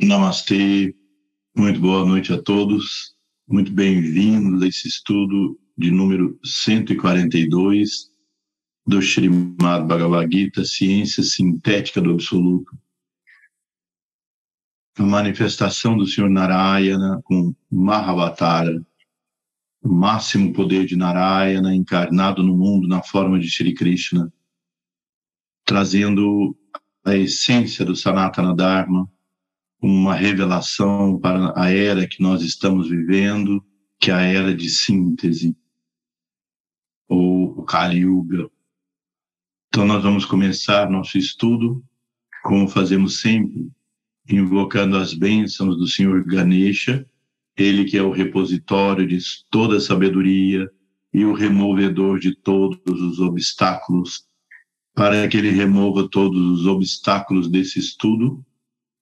Namastê, muito boa noite a todos, muito bem-vindos a esse estudo de número 142 do Srimad Bhagavad Gita, Ciência Sintética do Absoluto. A manifestação do Senhor Narayana com Mahavatara, o máximo poder de Narayana encarnado no mundo na forma de Shri Krishna, trazendo a essência do Sanatana Dharma, uma revelação para a era que nós estamos vivendo, que é a era de síntese, ou o Kali Yuga. Então nós vamos começar nosso estudo, como fazemos sempre, invocando as bênçãos do Senhor Ganesha, ele que é o repositório de toda sabedoria e o removedor de todos os obstáculos, para que ele remova todos os obstáculos desse estudo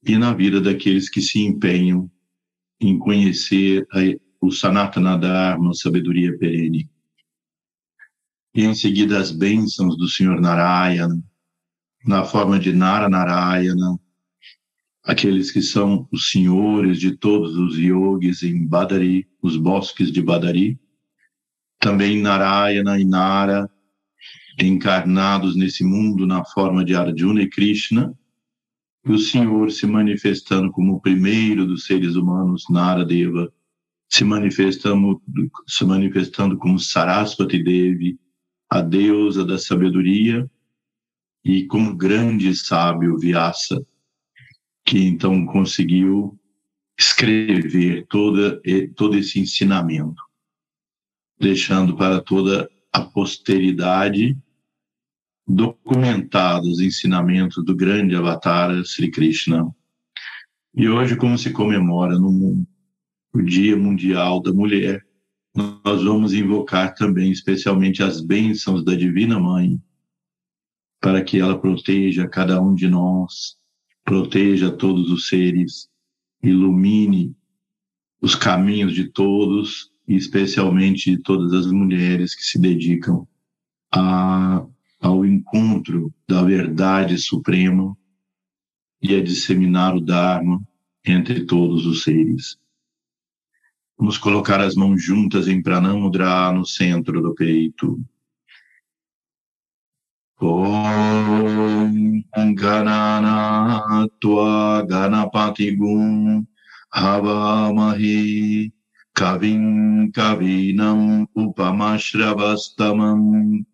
e na vida daqueles que se empenham em conhecer a, o Sanatana Dharma, sabedoria perene. E em seguida as bênçãos do Senhor Narayana, na forma de Nara Narayana, aqueles que são os senhores de todos os yogis em Badari, os bosques de Badari, também Narayana e Nara, encarnados nesse mundo na forma de Arjuna e Krishna, e o Senhor se manifestando como o primeiro dos seres humanos, Naradeva, se manifestando, se manifestando como Sarasvati Devi, a deusa da sabedoria, e como grande sábio Vyasa, que então conseguiu escrever toda, todo esse ensinamento, deixando para toda a posteridade documentados os ensinamentos do grande Avatar Sri Krishna. E hoje, como se comemora no o Dia Mundial da Mulher, nós vamos invocar também, especialmente, as bênçãos da Divina Mãe, para que ela proteja cada um de nós, proteja todos os seres, ilumine os caminhos de todos, e especialmente de todas as mulheres que se dedicam a ao encontro da verdade suprema e a disseminar o Dharma entre todos os seres. Vamos colocar as mãos juntas em Pranamudra no centro do peito. Om Ganana Tua Ganapati Gum Havamahi Kavim Kavinam Upamashravastamam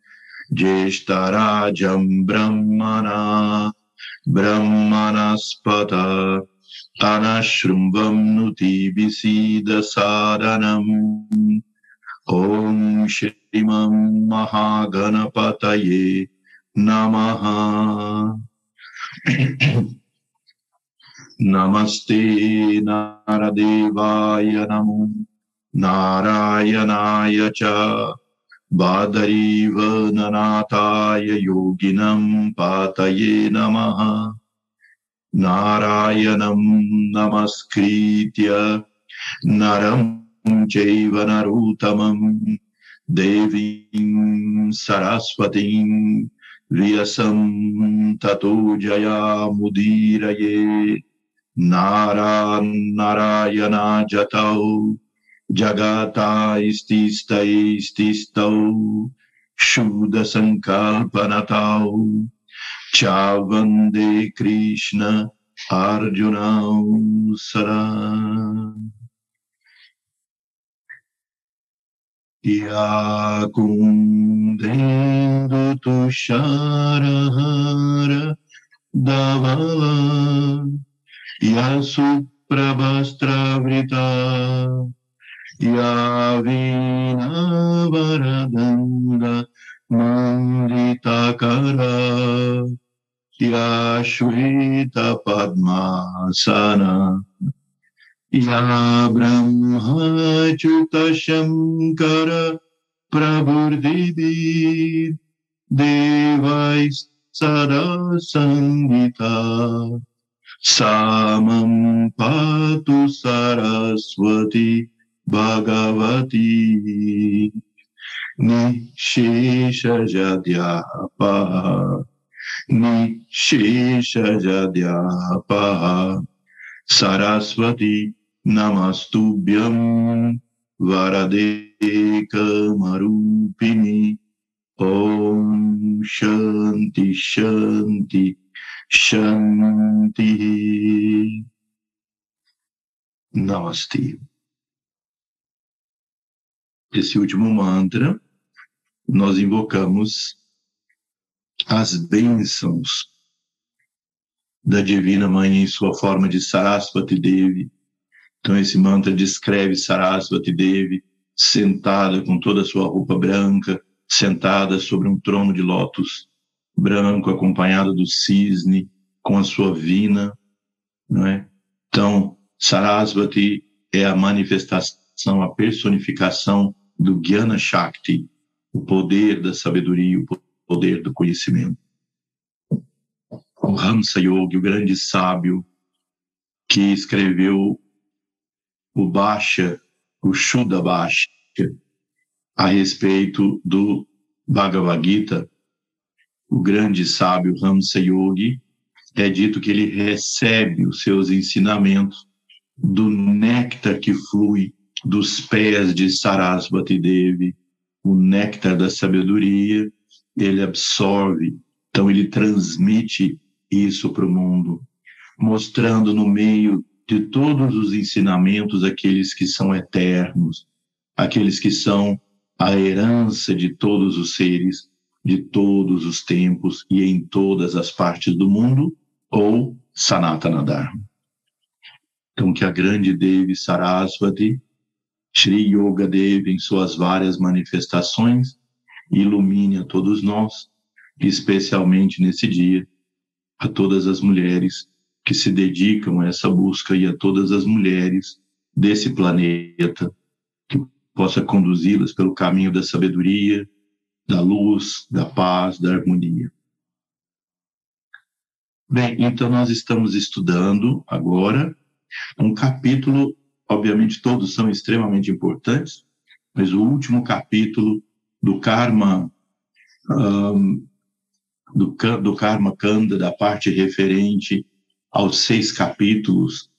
ज्येष्ठराजं ब्रह्मणा, ब्रह्मणस्पत अनशृम्भं नुति विसीदसादनम् ॐ श्रीमं महागणपतये नमः। नमस्ते नारदेवाय नमो, नारायणाय च। बादरीव ननाथाय योगिनम् पातये नमः। नारायणम् नमस्कृत्य नरम् चैव नरोत्तमम् देवीम् सरस्वतीम् व्यसम् ततो जयामुदीरये। नारान्नारायणाजतौ Jagata istista ististau Shuddha Sankalpanatau Chavande Krishna Arjuna Sara. Yakundendo Tusharahara Davala. Yasuprabhastravrita Yavina Varadanga Manditakara Yashvita Padmasana Ya Brahma Chuta Shankara Prabhurdidi Devais Sada Sangita Samam Patu Saraswati Bhagwati. निशेषजद्यापः निशेषजद्यापः सरस्वती नमस्तुभ्यं। वरदेकमरूपिणि। ॐ शान्ति शान्ति शान्तिः। नमस्ते। Esse último mantra, nós invocamos as bênçãos da Divina Mãe em sua forma de Sarasvati Devi. Então, esse mantra descreve Sarasvati Devi sentada com toda a sua roupa branca, sentada sobre um trono de lótus branco, acompanhada do cisne, com a sua vina, não é? Então, Sarasvati é a manifestação, a personificação do Jnana Shakti, o poder da sabedoria, o poder do conhecimento. O Hamsa Yogi, o grande sábio, que escreveu o Bhasha, o Shuddha Bhasha, a respeito do Bhagavad Gita, o grande sábio Hamsa Yogi, é dito que ele recebe os seus ensinamentos do néctar que flui dos pés de Sarasvati Devi, o néctar da sabedoria, ele absorve, então ele transmite isso para o mundo, mostrando no meio de todos os ensinamentos aqueles que são eternos, aqueles que são a herança de todos os seres, de todos os tempos e em todas as partes do mundo, ou Sanatana Dharma. Então, que a grande Devi Saraswati, Sri Yoga Devi, em suas várias manifestações, ilumine a todos nós, especialmente nesse dia, a todas as mulheres que se dedicam a essa busca e a todas as mulheres desse planeta, que possa conduzi-las pelo caminho da sabedoria, da luz, da paz, da harmonia. Bem, então nós estamos estudando agora um capítulo, obviamente todos são extremamente importantes, mas o último capítulo do Karma, um, do, do Karma Kanda, da parte referente aos seis capítulos,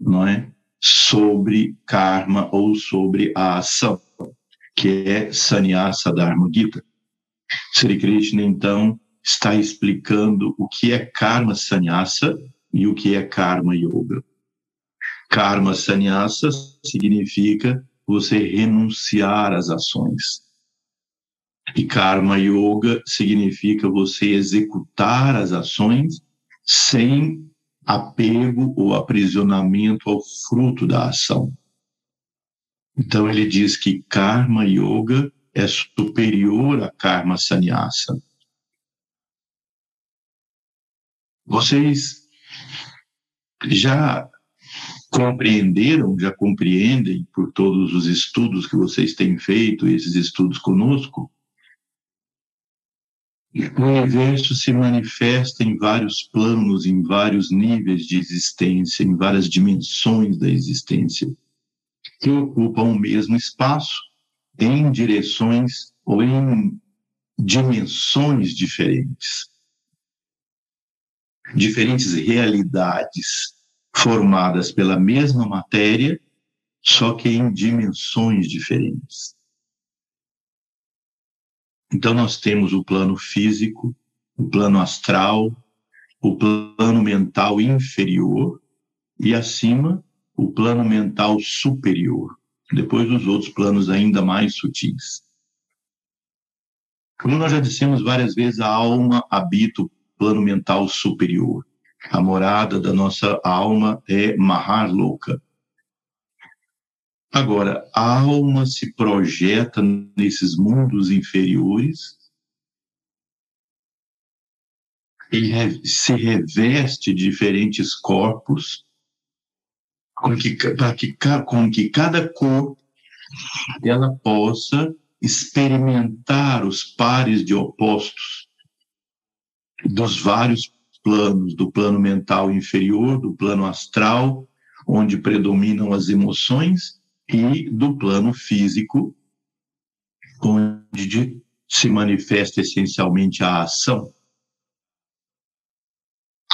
não é? Sobre karma ou sobre a ação, que é Sannyasa Dharma Gita. Sri Krishna, então, está explicando o que é karma sannyasa e o que é karma yoga. Karma sannyasa significa você renunciar às ações. E karma yoga significa você executar as ações sem apego ou aprisionamento ao fruto da ação. Então ele diz que karma yoga é superior a karma sannyasa. Vocês já compreenderam, já compreendem por todos os estudos que vocês têm feito, esses estudos conosco, o universo se manifesta em vários planos, em vários níveis de existência, em várias dimensões da existência, que ocupam o mesmo espaço em direções ou em dimensões diferentes. Diferentes realidades formadas pela mesma matéria, só que em dimensões diferentes. Então, nós temos o plano físico, o plano astral, o plano mental inferior e, acima, o plano mental superior. Depois, os outros planos ainda mais sutis. Como nós já dissemos várias vezes, a alma habita o plano mental superior. A morada da nossa alma é Maharloka. Agora, a alma se projeta nesses mundos inferiores e se reveste de diferentes corpos, com que, para que, com que cada corpo ela possa experimentar os pares de opostos dos vários planos, do plano mental inferior, do plano astral, onde predominam as emoções, e do plano físico, onde se manifesta essencialmente a ação.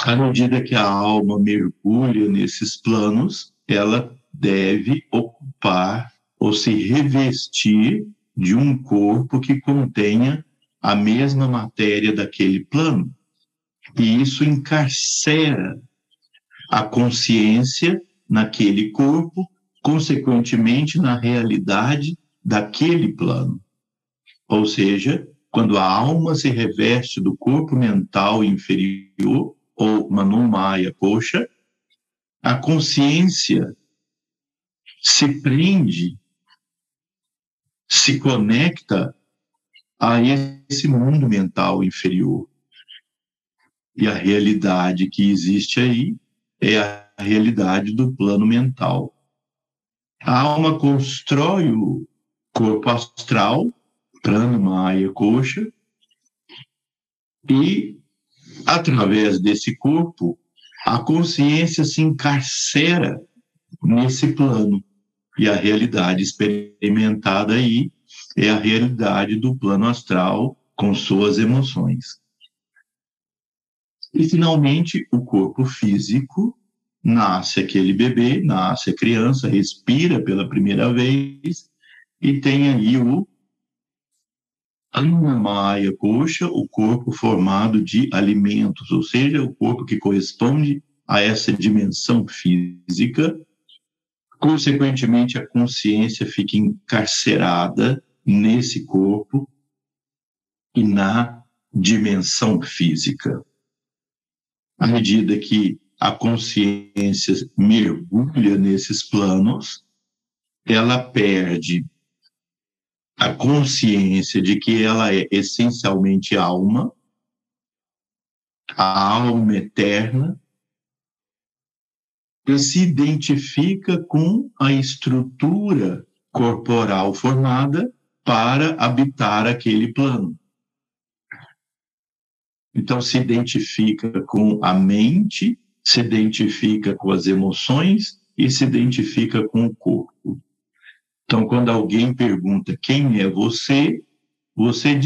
à medida que a alma mergulha nesses planos, ela deve ocupar ou se revestir de um corpo que contenha a mesma matéria daquele plano. E isso encarcera a consciência naquele corpo, consequentemente na realidade daquele plano. Ou seja, quando a alma se reveste do corpo mental inferior, ou Manumaya Kosha, a consciência se prende, se conecta a esse mundo mental inferior. E a realidade que existe aí é a realidade do plano mental. A alma constrói o corpo astral, plano Maya Coxa, e através desse corpo, a consciência se encarcera nesse plano. E a realidade experimentada aí é a realidade do plano astral com suas emoções. E, finalmente, o corpo físico nasce aquele bebê, nasce a criança, respira pela primeira vez e tem aí o Annamaya Kosha, o corpo formado de alimentos, ou seja, o corpo que corresponde a essa dimensão física. Consequentemente, a consciência fica encarcerada nesse corpo e na dimensão física. À medida que a consciência mergulha nesses planos, ela perde a consciência de que ela é essencialmente alma, a alma eterna, e se identifica com a estrutura corporal formada para habitar aquele plano. Então, se identifica com a mente, se identifica com as emoções e se identifica com o corpo. Então, quando alguém pergunta quem é você, você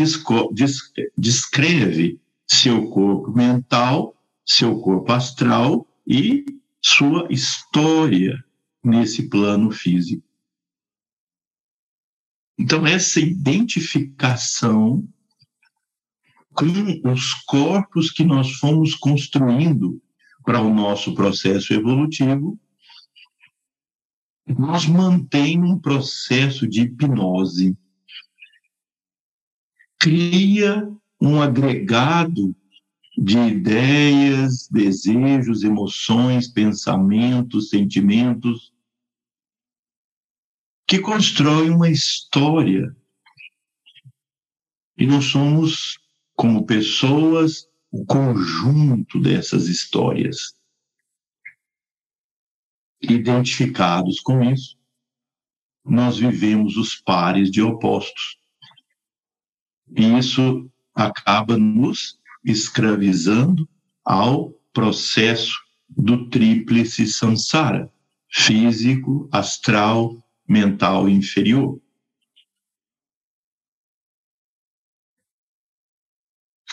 descreve seu corpo mental, seu corpo astral e sua história nesse plano físico. Então, essa identificação com os corpos que nós fomos construindo para o nosso processo evolutivo nos mantém num processo de hipnose. Cria um agregado de ideias, desejos, emoções, pensamentos, sentimentos, que constrói uma história. E nós somos, como pessoas, o conjunto dessas histórias identificados com isso, nós vivemos os pares de opostos. E isso acaba nos escravizando ao processo do tríplice samsara, físico, astral, mental inferior.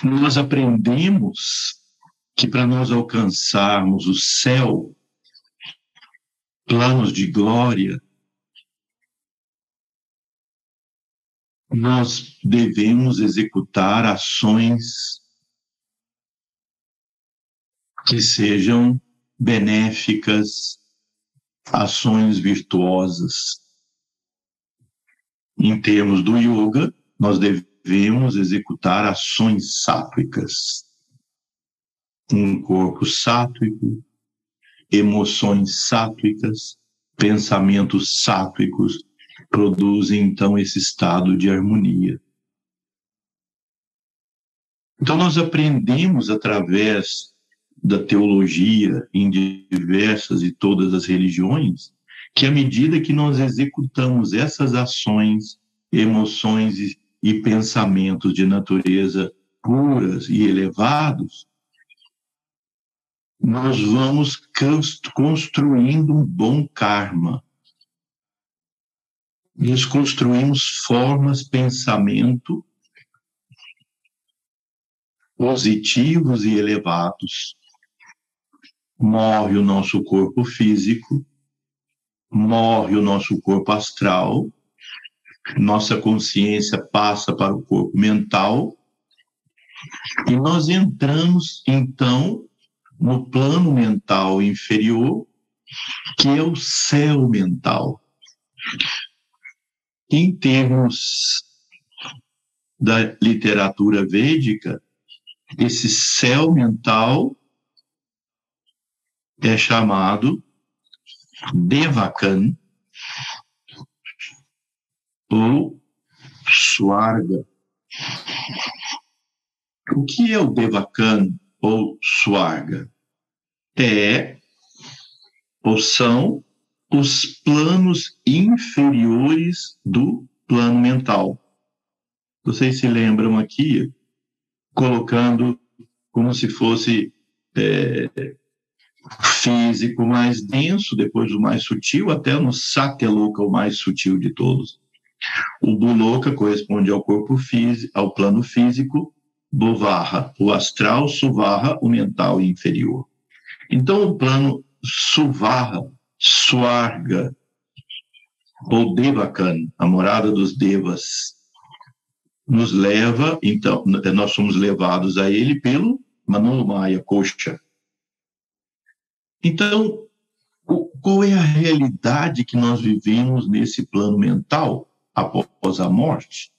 Nós aprendemos que para nós alcançarmos o céu, planos de glória, nós devemos executar ações que sejam benéficas, ações virtuosas. Em termos do yoga, nós devemos executar ações sátvicas. Um corpo sátrico emoções sátvicas, pensamentos sátvicos, produzem então esse estado de harmonia. Então, nós aprendemos através da teologia em diversas e todas as religiões que, à medida que nós executamos essas ações, emoções e, e pensamentos de natureza puras e elevados, nós vamos construindo um bom karma. Nós construímos formas, pensamento positivos e elevados. morre o nosso corpo físico, morre o nosso corpo astral, nossa consciência passa para o corpo mental, e nós entramos, então, no plano mental inferior, que é o céu mental. Em termos da literatura védica, esse céu mental é chamado Devakan ou Swarga. O que é o Devakan ou Swarga? É ou são os planos inferiores do plano mental. Vocês se lembram aqui, colocando como se fosse é, físico mais denso, depois o mais sutil, até no Satyaloka, o mais sutil de todos. O Buloka corresponde ao corpo físico, ao plano físico, Bovarra, o astral, Suvarra, o mental inferior. Então, o plano Suvarra, Swarga, ou Devakan, a morada dos Devas, nos leva, então, nós somos levados a ele pelo Manomaya Kosha. Então, qual é a realidade que nós vivemos nesse plano mental após a morte?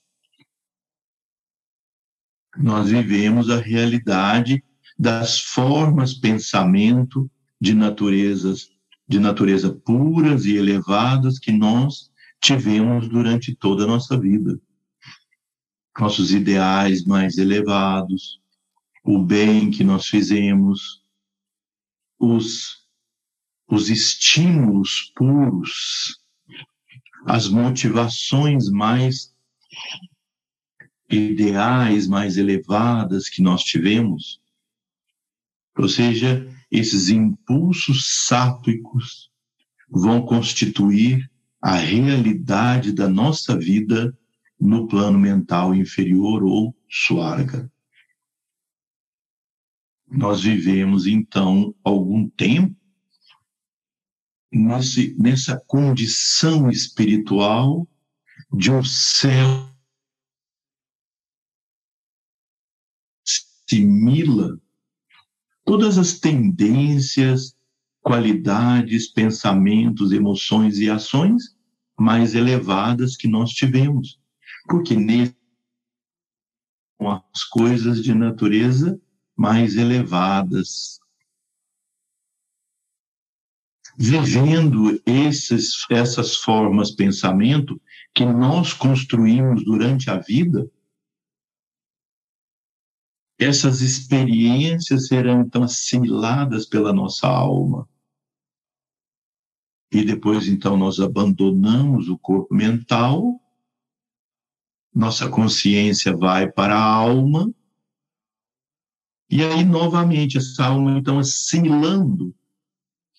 Nós vivemos a realidade das formas pensamento de naturezas de natureza puras e elevadas que nós tivemos durante toda a nossa vida. Nossos ideais mais elevados, o bem que nós fizemos, os, os estímulos puros, as motivações mais ideais, mais elevadas que nós tivemos. Ou seja, esses impulsos sátvicos vão constituir a realidade da nossa vida no plano mental inferior ou suarga. Nós vivemos, então, algum tempo nesse, nessa condição espiritual de um céu simila todas as tendências, qualidades, pensamentos, emoções e ações mais elevadas que nós tivemos. Porque nesse as coisas de natureza mais elevadas. Vivendo esses, essas formas pensamento que nós construímos durante a vida, essas experiências serão então assimiladas pela nossa alma. E depois então nós abandonamos o corpo mental, nossa consciência vai para a alma, e aí novamente essa alma então assimilando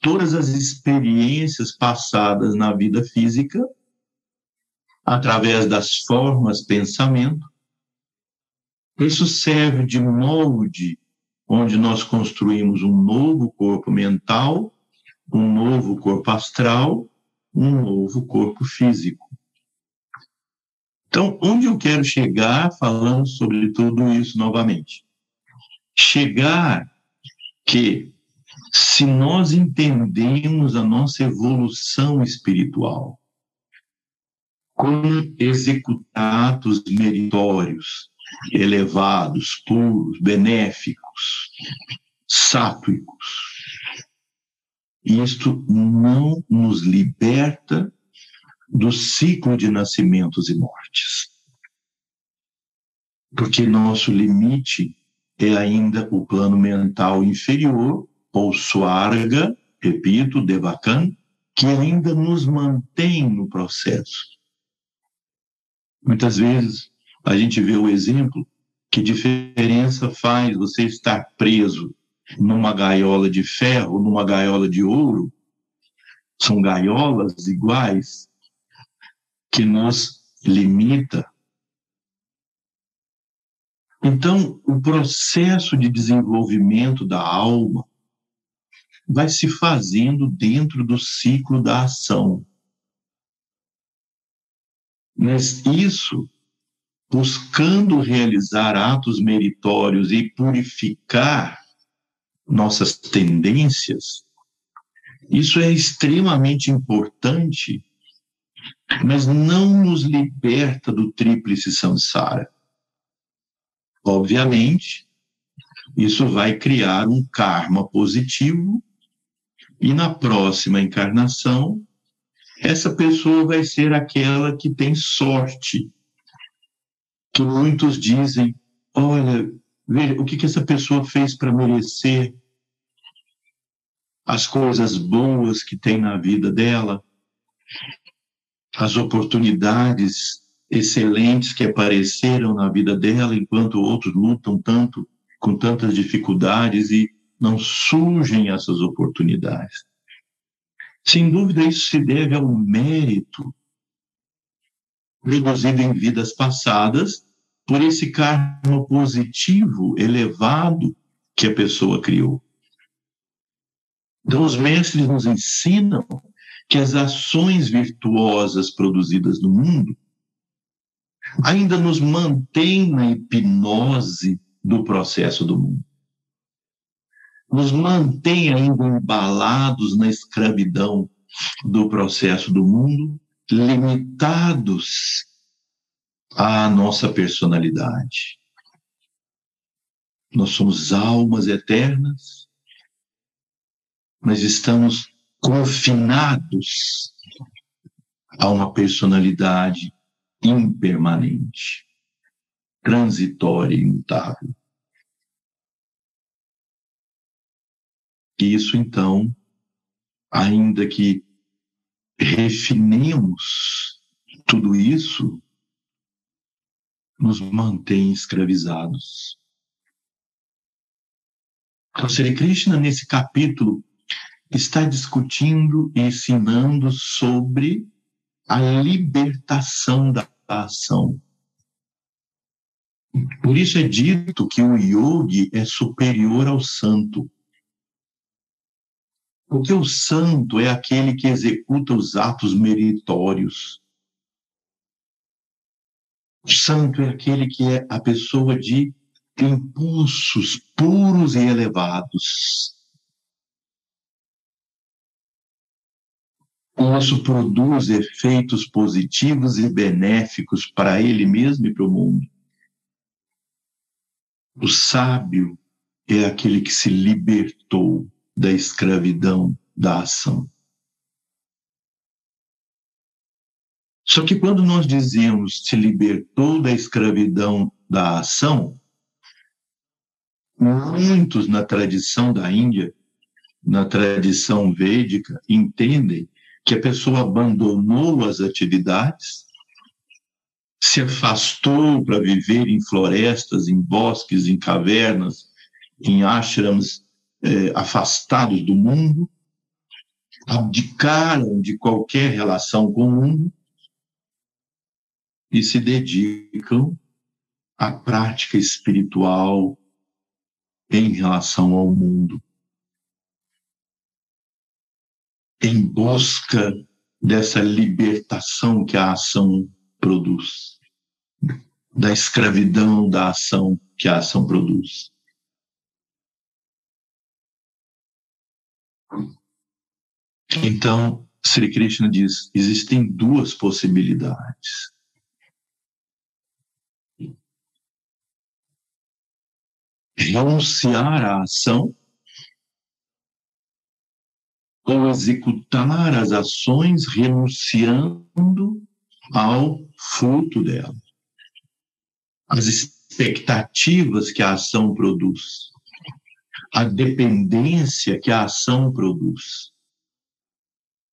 todas as experiências passadas na vida física, através das formas pensamento, isso serve de molde onde nós construímos um novo corpo mental, um novo corpo astral, um novo corpo físico. Então, onde eu quero chegar falando sobre tudo isso novamente? Chegar que, se nós entendemos a nossa evolução espiritual como executar atos meritórios, elevados, puros, benéficos, sátvicos. Isto não nos liberta do ciclo de nascimentos e mortes. Porque nosso limite é ainda o plano mental inferior, ou suarga, repito, devakan, que ainda nos mantém no processo. Muitas vezes a gente vê o exemplo que diferença faz você estar preso numa gaiola de ferro, numa gaiola de ouro. São gaiolas iguais que nos limita. Então, o processo de desenvolvimento da alma vai se fazendo dentro do ciclo da ação. Mas isso, buscando realizar atos meritórios e purificar nossas tendências, isso é extremamente importante, mas não nos liberta do tríplice samsara. Obviamente, isso vai criar um karma positivo e na próxima encarnação essa pessoa vai ser aquela que tem sorte. Que muitos dizem: olha, veja o que, que essa pessoa fez para merecer as coisas boas que tem na vida dela, as oportunidades excelentes que apareceram na vida dela, enquanto outros lutam tanto, com tantas dificuldades e não surgem essas oportunidades. Sem dúvida, isso se deve ao mérito produzido em vidas passadas por esse karma positivo elevado que a pessoa criou. Então, os mestres nos ensinam que as ações virtuosas produzidas no mundo ainda nos mantêm na hipnose do processo do mundo. Nos mantém ainda embalados na escravidão do processo do mundo, limitados à nossa personalidade. Nós somos almas eternas, mas estamos confinados a uma personalidade impermanente, transitória e imutável. Isso, então, ainda que refinemos tudo isso, nos mantém escravizados. Então, Sri Krishna, nesse capítulo, está discutindo e ensinando sobre a libertação da ação. Por isso é dito que o yogi é superior ao santo. Porque o santo é aquele que executa os atos meritórios. O santo é aquele que é a pessoa de impulsos puros e elevados. isso produz efeitos positivos e benéficos para ele mesmo e para o mundo. O sábio é aquele que se libertou da escravidão da ação. Só que quando nós dizemos se libertou da escravidão da ação, muitos na tradição da Índia, na tradição védica, entendem que a pessoa abandonou as atividades, se afastou para viver em florestas, em bosques, em cavernas, em ashrams eh, afastados do mundo, abdicaram de qualquer relação com o mundo e se dedicam à prática espiritual em relação ao mundo. em busca dessa libertação que a ação produz, da escravidão da ação que a ação produz. Então, Sri Krishna diz: existem duas possibilidades. Renunciar à ação ou executar as ações renunciando ao fruto dela. As expectativas que a ação produz, a dependência que a ação produz,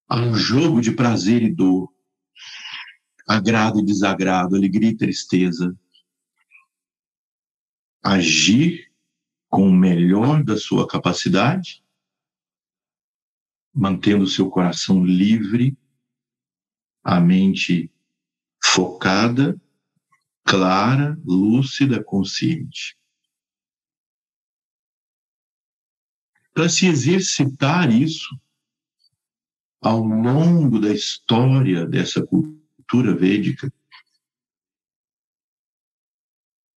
ao jogo de prazer e dor, agrado e desagrado, alegria e tristeza. Agir com o melhor da sua capacidade mantendo seu coração livre, a mente focada, clara, lúcida, consciente. Para se exercitar isso ao longo da história dessa cultura védica,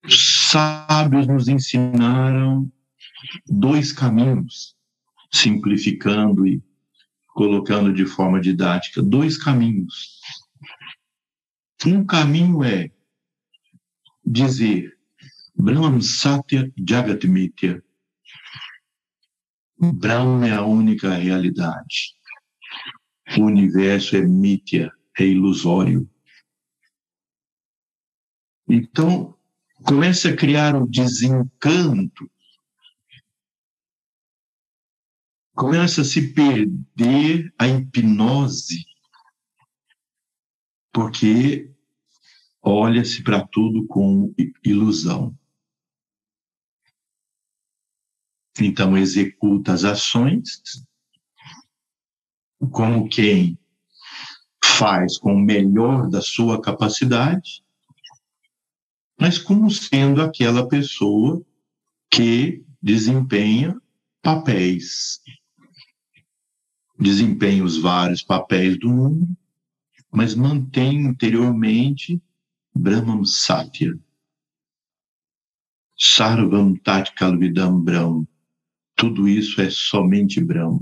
os sábios nos ensinaram dois caminhos, simplificando e colocando de forma didática, dois caminhos. Um caminho é dizer Brahman Satya Jagat Mitya. Brahma é a única realidade. O universo é Mitya, é ilusório. Então, começa a criar um desencanto, começa a se perder a hipnose, porque olha-se para tudo com ilusão. Então, executa as ações como quem faz com o melhor da sua capacidade, mas como sendo aquela pessoa que desempenha papéis, desempenha os vários papéis do mundo, mas mantém interiormente Brahman Satya. Sarvam Tat Kalvidam Brahm. Tudo isso é somente Brahma.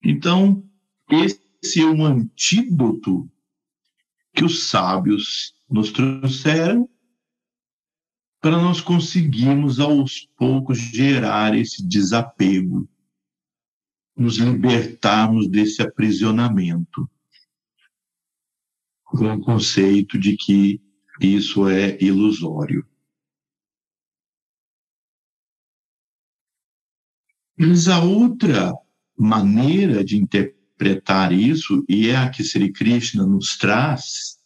Então, esse é um antídoto que os sábios nos trouxeram para nós conseguirmos aos poucos gerar esse desapego, nos libertarmos desse aprisionamento com o conceito de que isso é ilusório. Mas a outra maneira de interpretar isso, e é a que Sri Krishna nos traz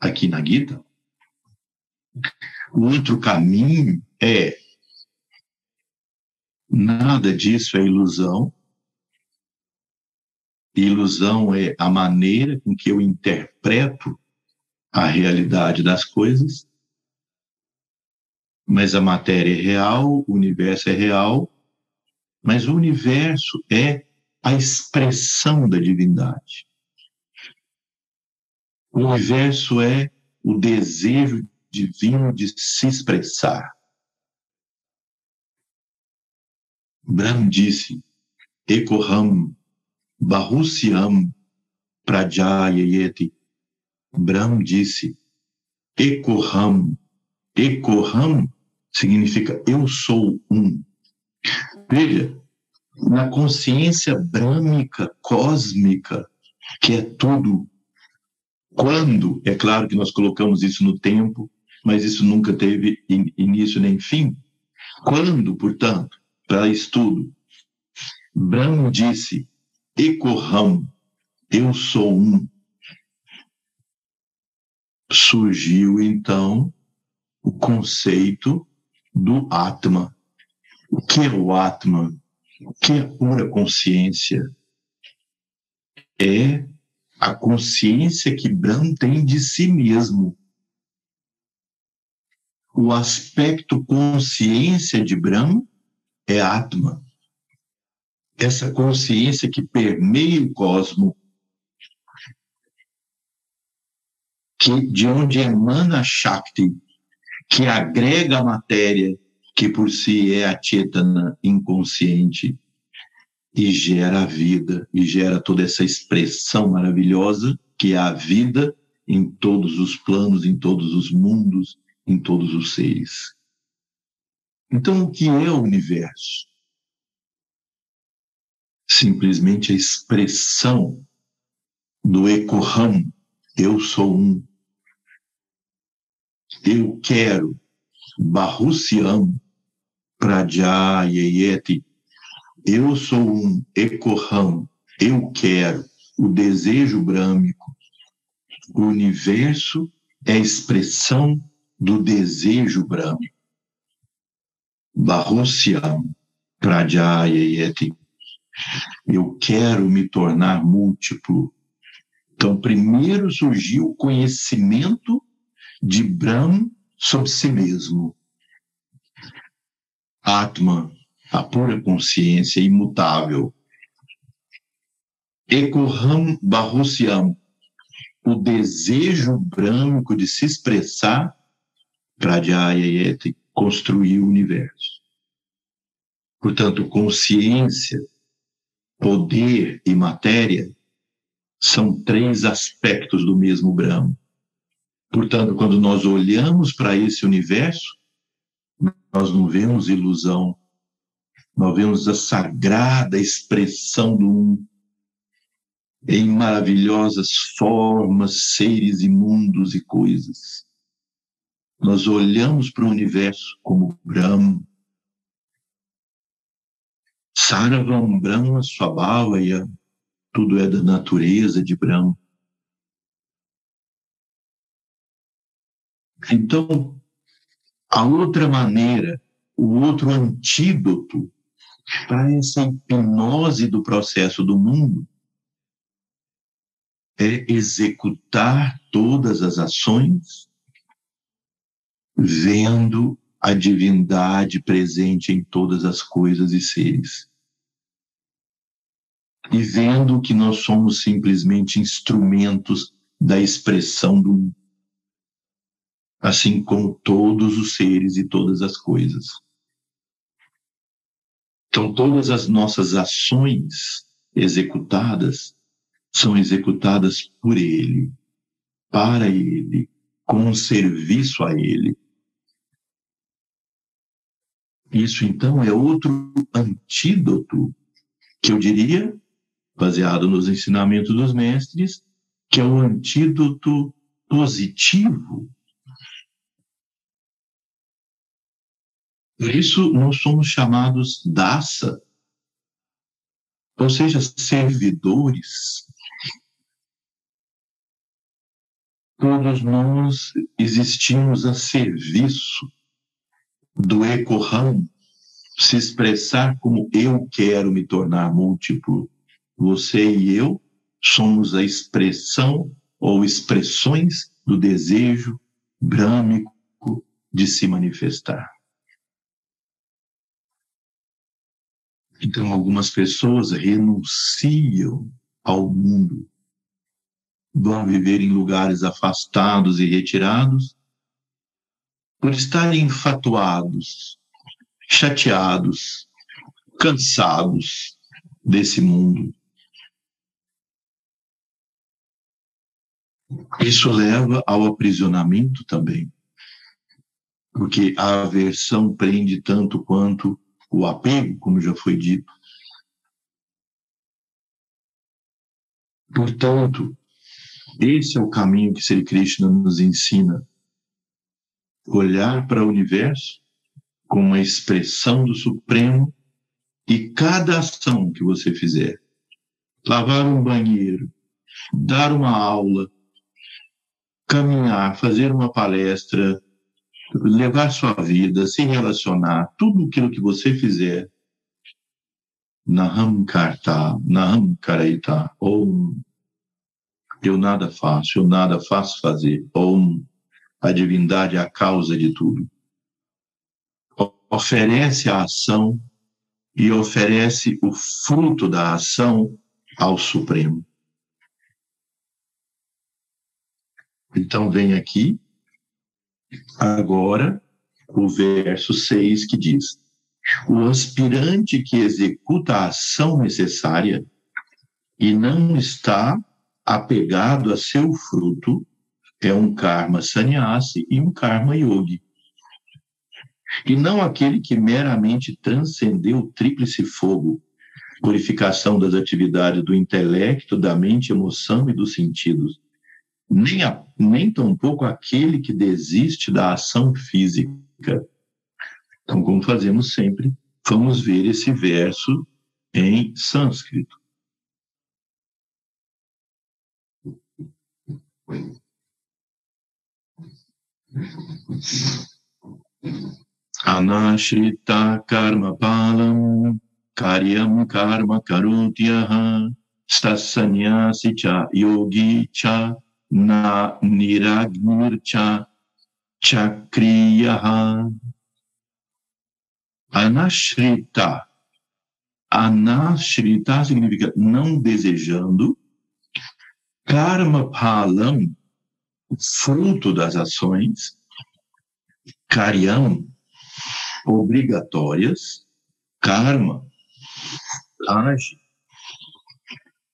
aqui na Gita, o outro caminho é nada disso é ilusão, Ilusão é a maneira com que eu interpreto a realidade das coisas, mas a matéria é real, o universo é real, mas o universo é a expressão da divindade. O universo é o desejo divino de se expressar. Brahm disse: Ekoham Bahusyam Prajayayeti. Brahm disse, Ekoham. Ekoham significa eu sou um. Veja, na consciência brâmica, cósmica, que é tudo, quando, é claro que nós colocamos isso no tempo, mas isso nunca teve in, início nem fim. Quando, portanto, para estudo, Brahm disse Ecorrão, eu sou um. Surgiu então o conceito do Atma. O que é o Atma? O que é pura consciência? É a consciência que Brahm tem de si mesmo. O aspecto consciência de Brahm é Atma essa consciência que permeia o cosmo, que de onde emana a Shakti, que agrega a matéria, que por si é a Chetana inconsciente, e gera a vida, e gera toda essa expressão maravilhosa que é a vida em todos os planos, em todos os mundos, em todos os seres. Então, o que é o universo? simplesmente a expressão do Ekoham, eu sou um. Eu quero, Bahusyam, Prajayayeti, eu sou um Ekoham, eu quero, o desejo brâmico. O universo é a expressão do desejo brâmico. Bahusyam, Prajayayeti. Eu quero me tornar múltiplo. Então, primeiro surgiu o conhecimento de Brahm sobre si mesmo. Atman, a pura consciência imutável. Ekoham Bahusyam, o desejo branco de se expressar, Pradyayayeti, construir o universo. Portanto, consciência, poder e matéria são três aspectos do mesmo Brahma. Portanto, quando nós olhamos para esse universo, nós não vemos ilusão, nós vemos a sagrada expressão do um, em maravilhosas formas, seres imundos e coisas. Nós olhamos para o universo como Brahma. Sarvam Brahma Swabhavaya, tudo é da natureza de Brahma. Então, a outra maneira, o outro antídoto para essa hipnose do processo do mundo é executar todas as ações vendo a divindade presente em todas as coisas e seres. E vendo que nós somos simplesmente instrumentos da expressão do assim como todos os seres e todas as coisas. Então, todas as nossas ações executadas são executadas por Ele, para Ele, com serviço a Ele. Isso, então, é outro antídoto, que eu diria, baseado nos ensinamentos dos mestres, que é o antídoto positivo Por isso, nós somos chamados daça, ou seja, servidores. Todos nós existimos a serviço do Ekoham, se expressar como eu quero me tornar múltiplo. Você e eu somos a expressão ou expressões do desejo brâmico de se manifestar. Então, algumas pessoas renunciam ao mundo, vão viver em lugares afastados e retirados, por estarem enfatuados, chateados, cansados desse mundo. Isso leva ao aprisionamento também, porque a aversão prende tanto quanto o apego, como já foi dito. Portanto, esse é o caminho que Sri Krishna nos ensina. Olhar para o universo como uma expressão do Supremo e cada ação que você fizer, lavar um banheiro, dar uma aula, caminhar, fazer uma palestra, levar sua vida, se relacionar, tudo aquilo que você fizer, Naham Karta, Naham Karaita, ou eu nada faço, eu nada faço fazer, ou a divindade é a causa de tudo. Oferece a ação e oferece o fruto da ação ao Supremo. Então vem aqui Agora, o verso 6 que diz: O aspirante que executa a ação necessária e não está apegado a seu fruto é um karma sannyasi e um karma yogi. E não aquele que meramente transcendeu o tríplice fogo, purificação das atividades do intelecto, da mente, emoção e dos sentidos, nem, a, nem tampouco aquele que desiste da ação física. Então, como fazemos sempre, vamos ver esse verso em sânscrito. Anashrita karma palam karyam karma karutyaha stasanyasi cha yogi cha na niragnircha chakriyaha. Anashrita. Anashrita significa não desejando. Karma palam, fruto das ações. Karyam, obrigatórias. Karma, age.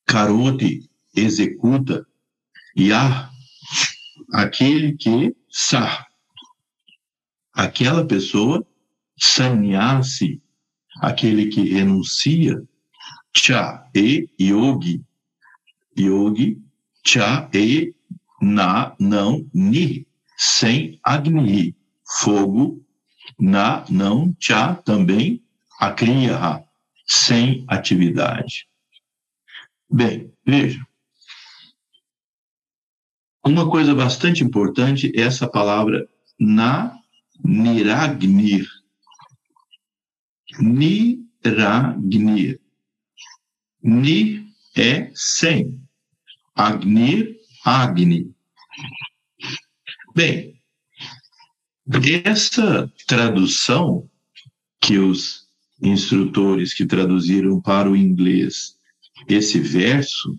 Karoti, executa. Yah, aquele que sa, aquela pessoa, sannyasi, aquele que renuncia, cha e yogi, yogi, cha e na, não, ni, sem agni, fogo, na, não, cha, também, akriya, sem atividade. Bem, veja. Uma coisa bastante importante é essa palavra na niragnir. Niragnir. Ni é sem. Agnir, agni. Bem, essa tradução que os instrutores que traduziram para o inglês esse verso,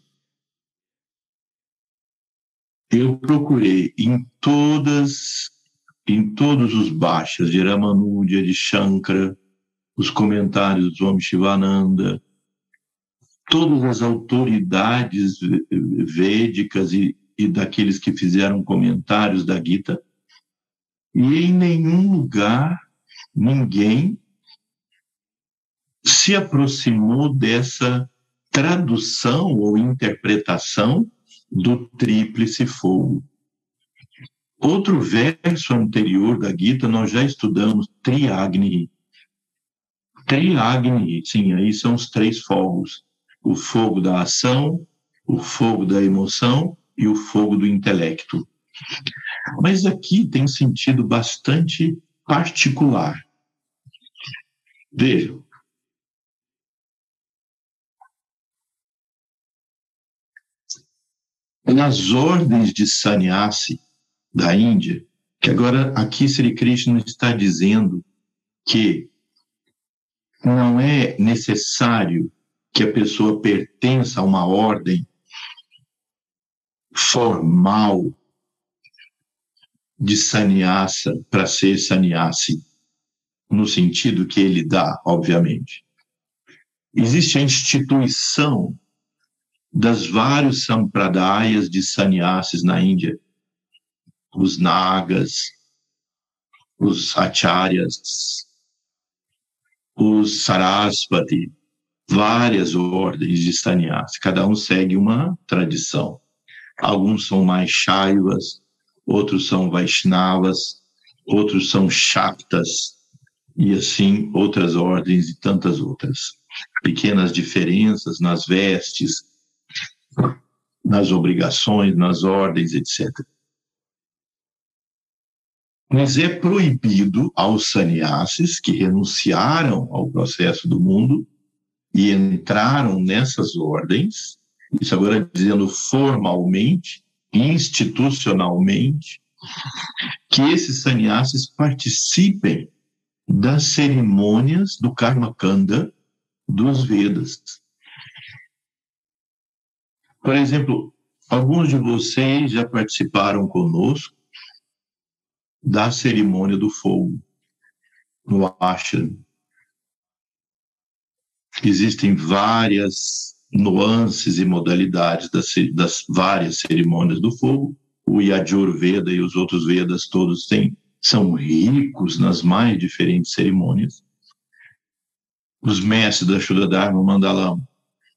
eu procurei em todas, em todos os baixas de Ramanuja, de Shankara, os comentários do Swami Shivananda, todas as autoridades védicas e, e daqueles que fizeram comentários da Gita, e em nenhum lugar ninguém se aproximou dessa tradução ou interpretação do tríplice fogo. Outro verso anterior da Gita, nós já estudamos Triagni. Triagni, sim, aí são os três fogos: o fogo da ação, o fogo da emoção e o fogo do intelecto. Mas aqui tem um sentido bastante particular. Vejam, nas ordens de sannyasi da Índia, que agora aqui Sri Krishna está dizendo que não é necessário que a pessoa pertença a uma ordem formal de sannyasa para ser sannyasi, no sentido que ele dá, obviamente. Existe a instituição das vários sampradayas de sannyasis na Índia, os nagas, os acharyas, os sarasvati, várias ordens de sannyasi, cada um segue uma tradição. Alguns são mais shaivas, outros são vaishnavas, outros são shaktas, e assim outras ordens e tantas outras. Pequenas diferenças nas vestes, nas obrigações, nas ordens, etc. Mas é proibido aos sannyasis que renunciaram ao processo do mundo e entraram nessas ordens, isso agora dizendo formalmente, institucionalmente, que esses sannyasis participem das cerimônias do Karma Kanda dos Vedas. Por exemplo, alguns de vocês já participaram conosco da cerimônia do fogo no ashram. Existem várias nuances e modalidades das, das várias cerimônias do fogo. O Yajur Veda e os outros Vedas todos têm, são ricos nas mais diferentes cerimônias. Os mestres da Shuddha Dharma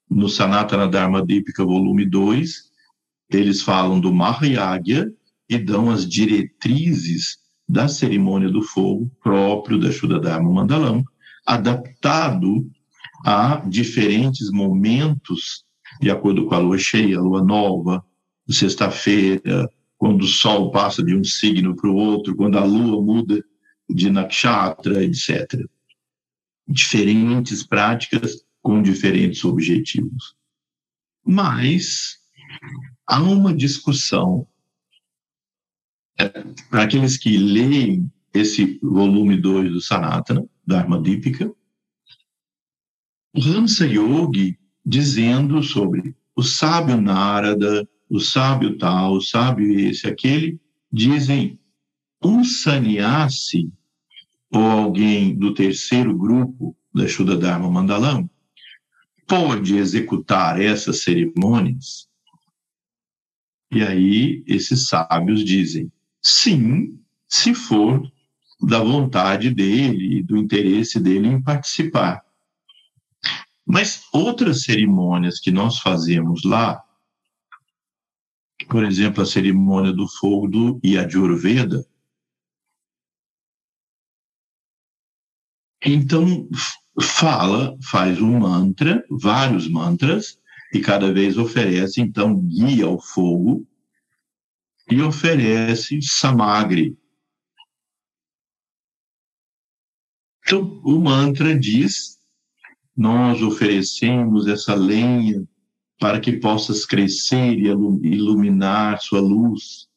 no Sanatana Dharma Dipika, volume 2, eles falam do Mahayagya e dão as diretrizes da cerimônia do fogo próprio da Shuddha Dharma Mandalam, adaptado a diferentes momentos, de acordo com a lua cheia, a lua nova, sexta-feira, quando o sol passa de um signo para o outro, quando a lua muda de nakshatra, etc. Diferentes práticas com diferentes objetivos. Mas há uma discussão é, para aqueles que leem esse volume 2 do Sanatana, Dharmadipika, o Hansa Yogi dizendo sobre o sábio Narada, o sábio tal, o sábio esse, aquele, dizem um sannyasi ou alguém do terceiro grupo da Shuddha Dharma Mandalam pode executar essas cerimônias? E aí esses sábios dizem, sim, se for da vontade dele, do interesse dele em participar. Mas outras cerimônias que nós fazemos lá, por exemplo, a cerimônia do fogo do Yajurveda, então fala, faz um mantra, vários mantras, e cada vez oferece, então, guia ao fogo e oferece samagri. Então, o mantra diz nós oferecemos essa lenha para que possas crescer e iluminar sua luz,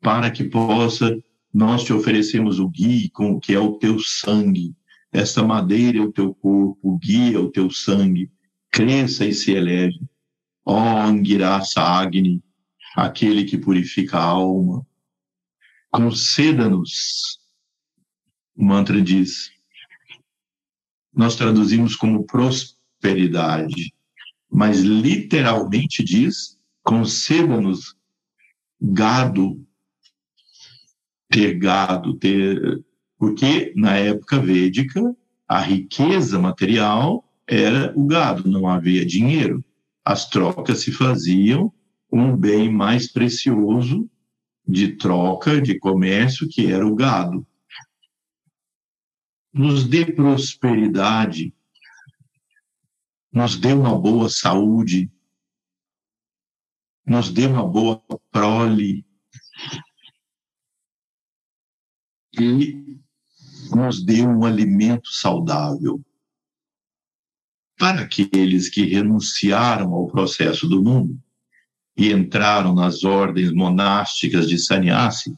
para que possa, nós te oferecemos o guia, que é o teu sangue, esta madeira é o teu corpo, guia é o teu sangue, cresça e se eleve. Ó Angirasa Agni, aquele que purifica a alma, conceda-nos, o mantra diz, nós traduzimos como prosperidade, mas literalmente diz: conceda-nos gado, ter gado, ter. Porque na época védica, a riqueza material era o gado, não havia dinheiro. As trocas se faziam um bem mais precioso de troca, de comércio, que era o gado. Nos dê prosperidade, nos dê uma boa saúde, nos dê uma boa prole. E nos dê um alimento saudável. Para aqueles que renunciaram ao processo do mundo e entraram nas ordens monásticas de sannyasi,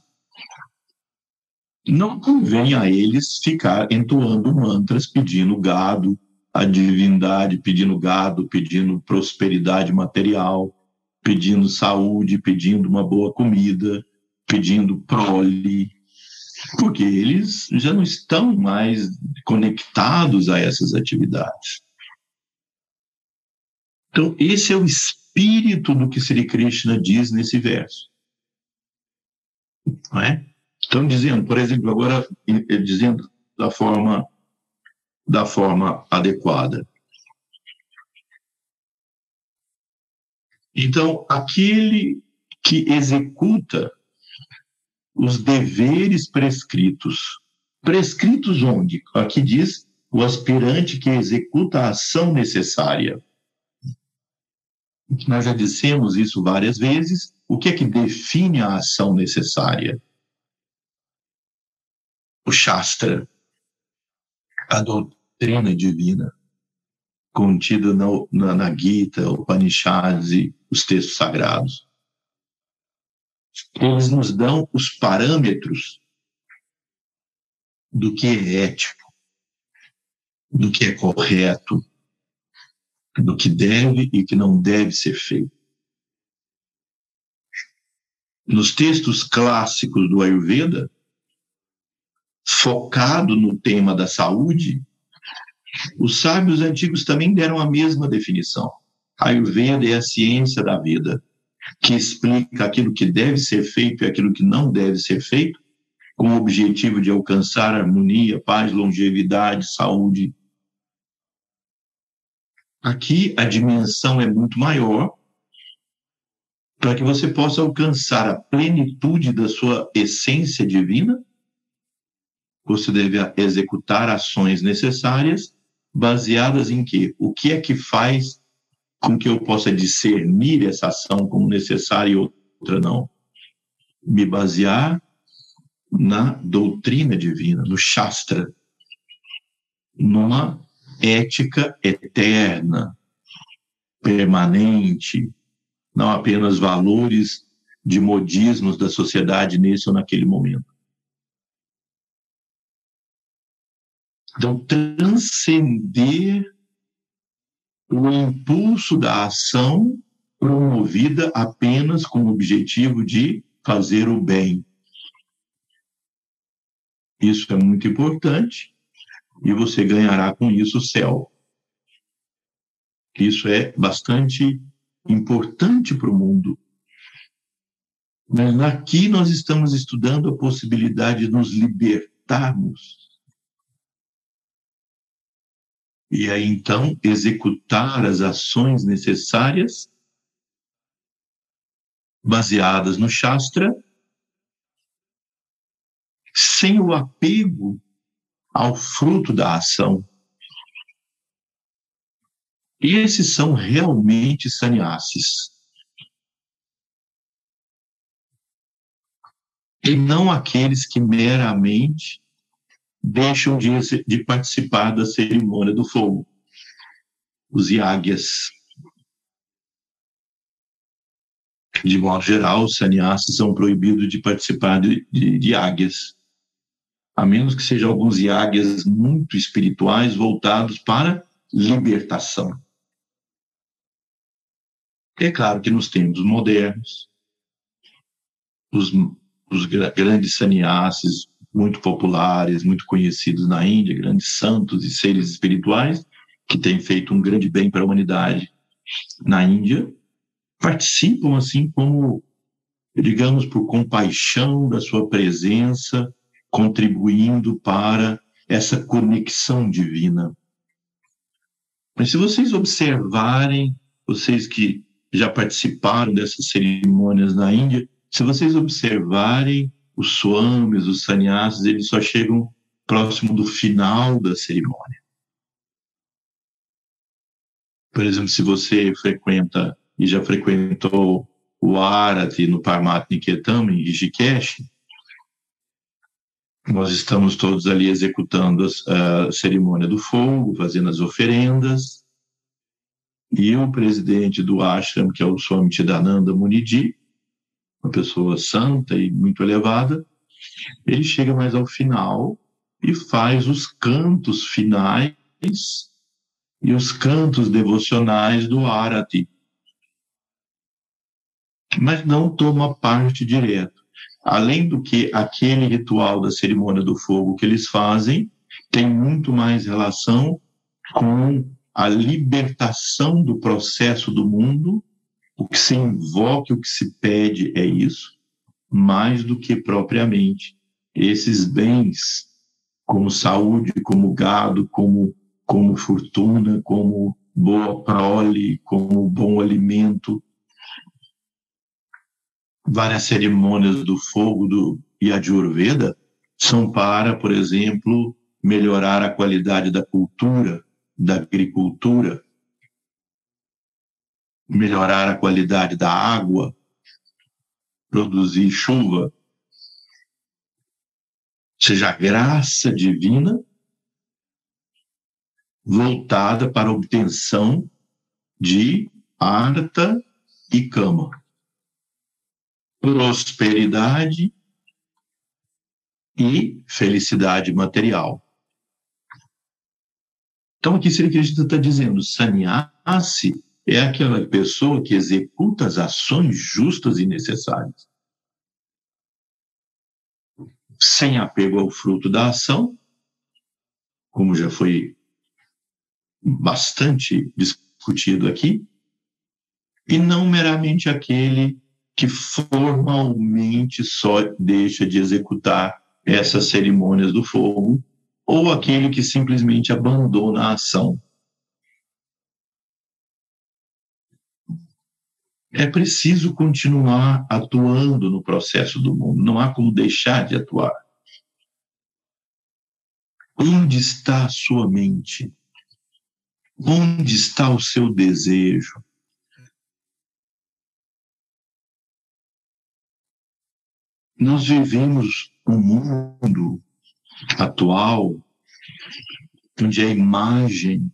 não convém a eles ficar entoando mantras pedindo gado, a divindade pedindo gado, pedindo prosperidade material, pedindo saúde, pedindo uma boa comida, pedindo prole, porque eles já não estão mais conectados a essas atividades. Então, esse é o espírito do que Sri Krishna diz nesse verso. Não é? Estão dizendo, por exemplo, agora dizendo da forma da forma adequada. Então, aquele que executa os deveres prescritos, prescritos onde? Aqui diz o aspirante que executa a ação necessária. Nós já dissemos isso várias vezes. O que é que define a ação necessária? o Shastra, a doutrina divina contida na, na, na Gita, Upanishads e os textos sagrados. Eles nos dão os parâmetros do que é ético, do que é correto, do que deve e que não deve ser feito. Nos textos clássicos do Ayurveda, focado no tema da saúde, os sábios antigos também deram a mesma definição. Ayurveda é a ciência da vida, que explica aquilo que deve ser feito e aquilo que não deve ser feito, com o objetivo de alcançar harmonia, paz, longevidade, saúde. Aqui a dimensão é muito maior, para que você possa alcançar a plenitude da sua essência divina você deve executar ações necessárias baseadas em quê? O que é que faz com que eu possa discernir essa ação como necessária e outra não? Me basear na doutrina divina, no Shastra, numa ética eterna, permanente, não apenas valores de modismos da sociedade nesse ou naquele momento. Então, transcender o impulso da ação promovida apenas com o objetivo de fazer o bem. Isso é muito importante e você ganhará com isso o céu. Isso é bastante importante para o mundo. Mas aqui nós estamos estudando a possibilidade de nos libertarmos. E aí então executar as ações necessárias baseadas no Shastra, sem o apego ao fruto da ação. E esses são realmente sannyasis. E não aqueles que meramente deixam de, de participar da cerimônia do fogo, os yagyas. De modo geral, os sannyasis são proibidos de participar de, de, de águias, a menos que sejam alguns yagyas muito espirituais voltados para libertação. É claro que nos tempos modernos, os, os grandes sannyasis muito populares, muito conhecidos na Índia, grandes santos e seres espirituais que têm feito um grande bem para a humanidade na Índia, participam assim como, digamos, por compaixão da sua presença, contribuindo para essa conexão divina. Mas se vocês observarem, vocês que já participaram dessas cerimônias na Índia, se vocês observarem os swamis, os sannyasis, eles só chegam próximo do final da cerimônia. Por exemplo, se você frequenta e já frequentou o Arati no Parmat Niketam, em Rishikesh, nós estamos todos ali executando a cerimônia do fogo, fazendo as oferendas, e o presidente do ashram, que é o Swami Chidananda Muniji, uma pessoa santa e muito elevada, ele chega mais ao final e faz os cantos finais e os cantos devocionais do Arati. Mas não toma parte direto. Além do que aquele ritual da cerimônia do fogo que eles fazem tem muito mais relação com a libertação do processo do mundo, o que se invoca, o que se pede é isso, mais do que propriamente esses bens, como saúde, como gado, como, como fortuna, como boa prole, como bom alimento. Várias cerimônias do fogo do Yajurveda são para, por exemplo, melhorar a qualidade da cultura, da agricultura, melhorar a qualidade da água, produzir chuva, seja, a graça divina voltada para a obtenção de arta e cama, prosperidade e felicidade material. Então, aqui Sri Krishna está dizendo, sannyasi é aquela pessoa que executa as ações justas e necessárias. Sem apego ao fruto da ação, como já foi bastante discutido aqui, e não meramente aquele que formalmente só deixa de executar essas cerimônias do fogo ou aquele que simplesmente abandona a ação. É preciso continuar atuando no processo do mundo, não há como deixar de atuar. Onde está a sua mente? Onde está o seu desejo? Nós vivemos um mundo atual, onde a imagem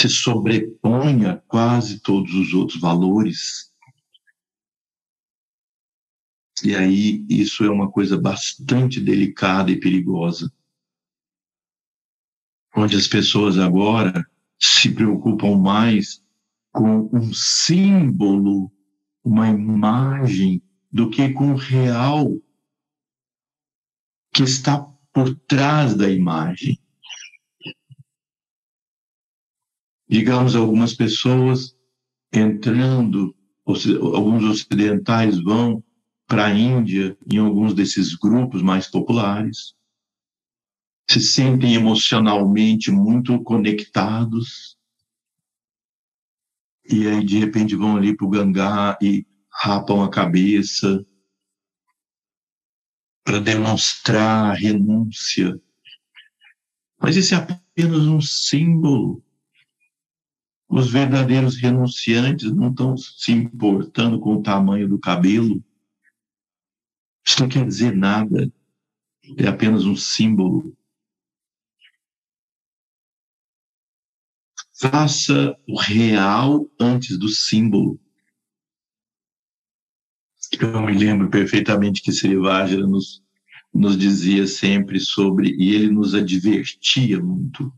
se sobrepõe a quase todos os outros valores. E aí isso é uma coisa bastante delicada e perigosa. onde as pessoas agora se preocupam mais com um símbolo, uma imagem, do que com o real que está por trás da imagem. Digamos, algumas pessoas entrando, alguns ocidentais vão para a Índia em alguns desses grupos mais populares, se sentem emocionalmente muito conectados, e aí de repente vão ali para o Gangá e rapam a cabeça para demonstrar renúncia. Mas isso é apenas um símbolo. Os verdadeiros renunciantes não estão se importando com o tamanho do cabelo. Isso não quer dizer nada. É apenas um símbolo. Faça o real antes do símbolo. Eu me lembro perfeitamente que Sri Vajra nos, nos dizia sempre sobre, e ele nos advertia muito,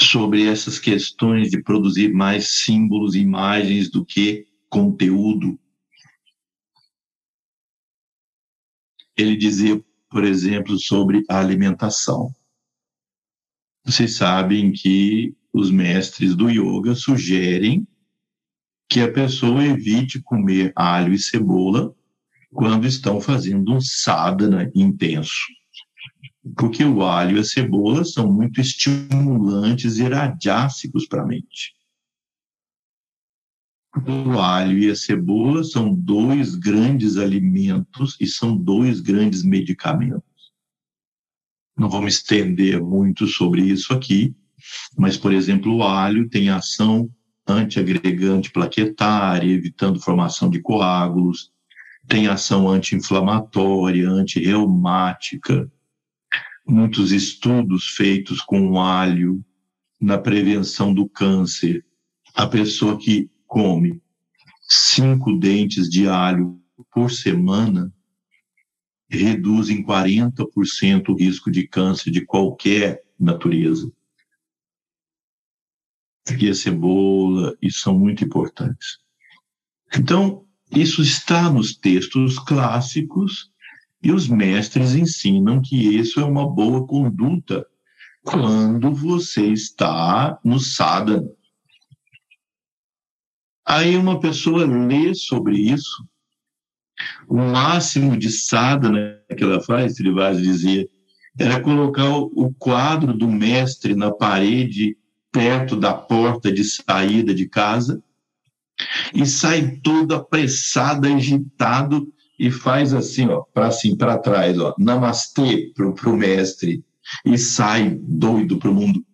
sobre essas questões de produzir mais símbolos e imagens do que conteúdo. Ele dizia, por exemplo, sobre a alimentação. Vocês sabem que os mestres do yoga sugerem que a pessoa evite comer alho e cebola quando estão fazendo um sadhana intenso. Porque o alho e a cebola são muito estimulantes e radiácicos para a mente. O alho e a cebola são dois grandes alimentos e são dois grandes medicamentos. Não vamos estender muito sobre isso aqui, mas, por exemplo, o alho tem ação antiagregante plaquetária, evitando formação de coágulos, tem ação anti-inflamatória. Muitos estudos feitos com alho na prevenção do câncer. A pessoa que come cinco dentes de alho por semana reduz em 40% o risco de câncer de qualquer natureza e a cebola, e são muito importantes. Então, isso está nos textos clássicos e os mestres ensinam que isso é uma boa conduta quando você está no sadhana. Aí uma pessoa lê sobre isso, o máximo de sadhana que ela faz, Trivaz dizia, era colocar o quadro do mestre na parede perto da porta de saída de casa e sai todo apressado, agitado e faz assim, ó, para assim, para trás, ó, namastê pro, pro mestre e sai doido pro mundo.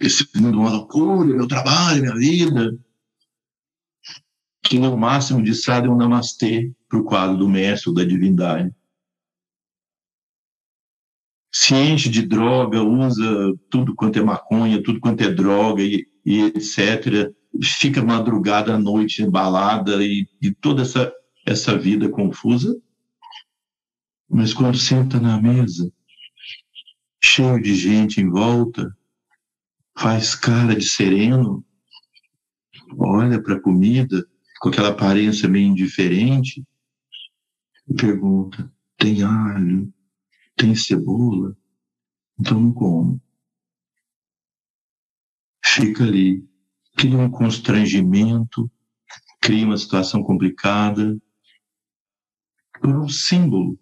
Esse mundo é uma loucura, meu trabalho, minha vida. Que no máximo de sada é um namastê pro quadro do mestre ou da divindade se enche de droga, usa tudo quanto é maconha, tudo quanto é droga e, e etc. Fica madrugada à noite embalada e, e toda essa, essa vida confusa. Mas quando senta na mesa, cheio de gente em volta, faz cara de sereno, olha para a comida com aquela aparência meio indiferente e pergunta: tem alho? tem cebola, então não como. Fica ali, cria um constrangimento, cria uma situação complicada, por um símbolo.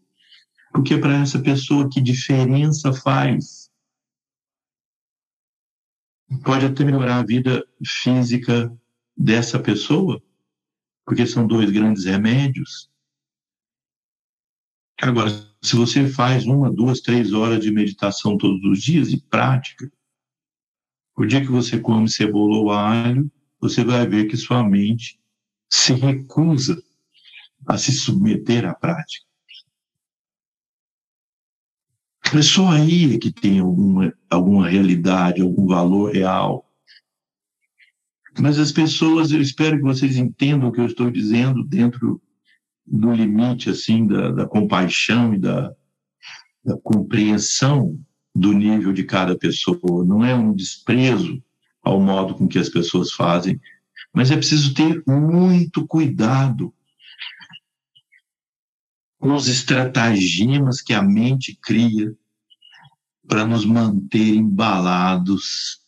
Porque para essa pessoa, que diferença faz? Pode até melhorar a vida física dessa pessoa, porque são dois grandes remédios. Agora, se você faz uma, duas, três horas de meditação todos os dias e prática, o dia que você come cebola ou alho, você vai ver que sua mente se recusa a se submeter à prática. É só aí que tem alguma, alguma realidade, algum valor real. Mas as pessoas, eu espero que vocês entendam o que eu estou dizendo dentro no limite assim da, da compaixão e da, da compreensão do nível de cada pessoa, não é um desprezo ao modo com que as pessoas fazem, mas é preciso ter muito cuidado os estratagemas que a mente cria para nos manter embalados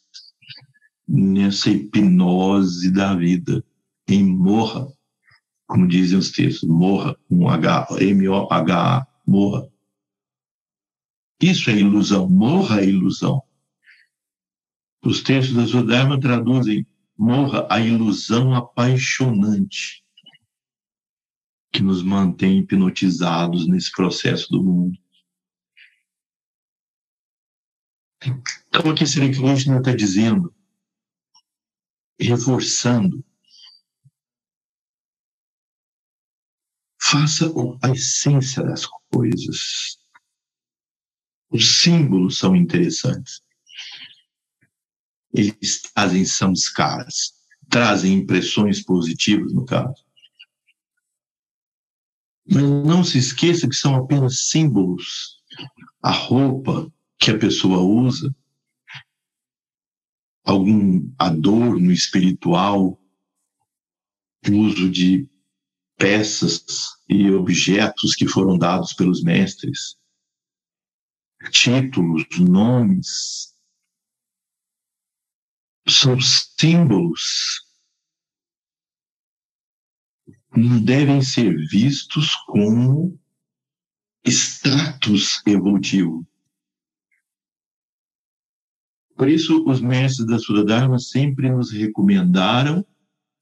nessa hipnose da vida, em morra, como dizem os textos, morra, um H, M-O-H-A, morra. Isso é ilusão, morra a ilusão. Os textos da Sudharma traduzem morra a ilusão apaixonante que nos mantém hipnotizados nesse processo do mundo. Então, aqui Sri Krishna está dizendo, reforçando, faça a essência das coisas. Os símbolos são interessantes. Eles trazem samskaras, trazem impressões positivas, no caso. Mas não se esqueça que são apenas símbolos. A roupa que a pessoa usa, algum adorno espiritual, o uso de peças e objetos que foram dados pelos mestres, títulos, nomes, são símbolos, não devem ser vistos como status evolutivo. Por isso, os mestres da Sudadharma sempre nos recomendaram,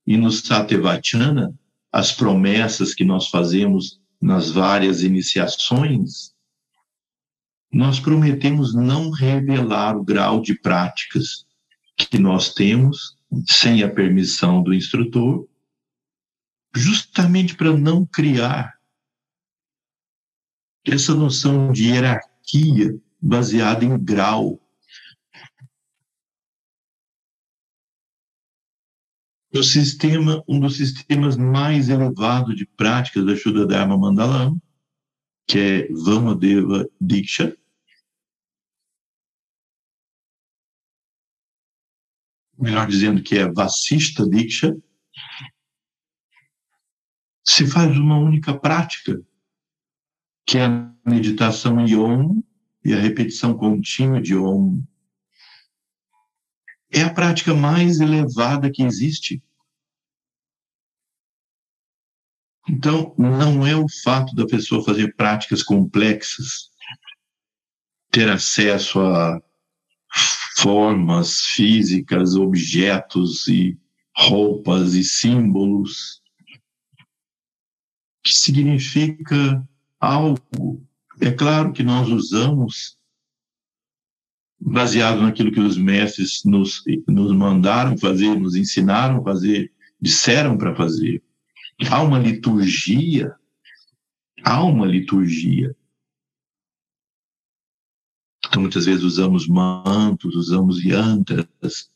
e no Satevachana, as promessas que nós fazemos nas várias iniciações, nós prometemos não revelar o grau de práticas que nós temos sem a permissão do instrutor, justamente para não criar essa noção de hierarquia baseada em grau. O sistema, um dos sistemas mais elevados de práticas da Shuddha Dharma que é Vamadeva Diksha, melhor dizendo que é Vasista Diksha, se faz uma única prática, que é a meditação em Om e a repetição contínua de Om. É a prática mais elevada que existe. Então, não é o fato da pessoa fazer práticas complexas, ter acesso a formas físicas, objetos e roupas e símbolos, que significa algo. É claro que nós usamos, baseado naquilo que os mestres nos, nos mandaram fazer, nos ensinaram a fazer, disseram para fazer. Há uma liturgia, há uma liturgia então, muitas vezes usamos mantos, usamos yantras,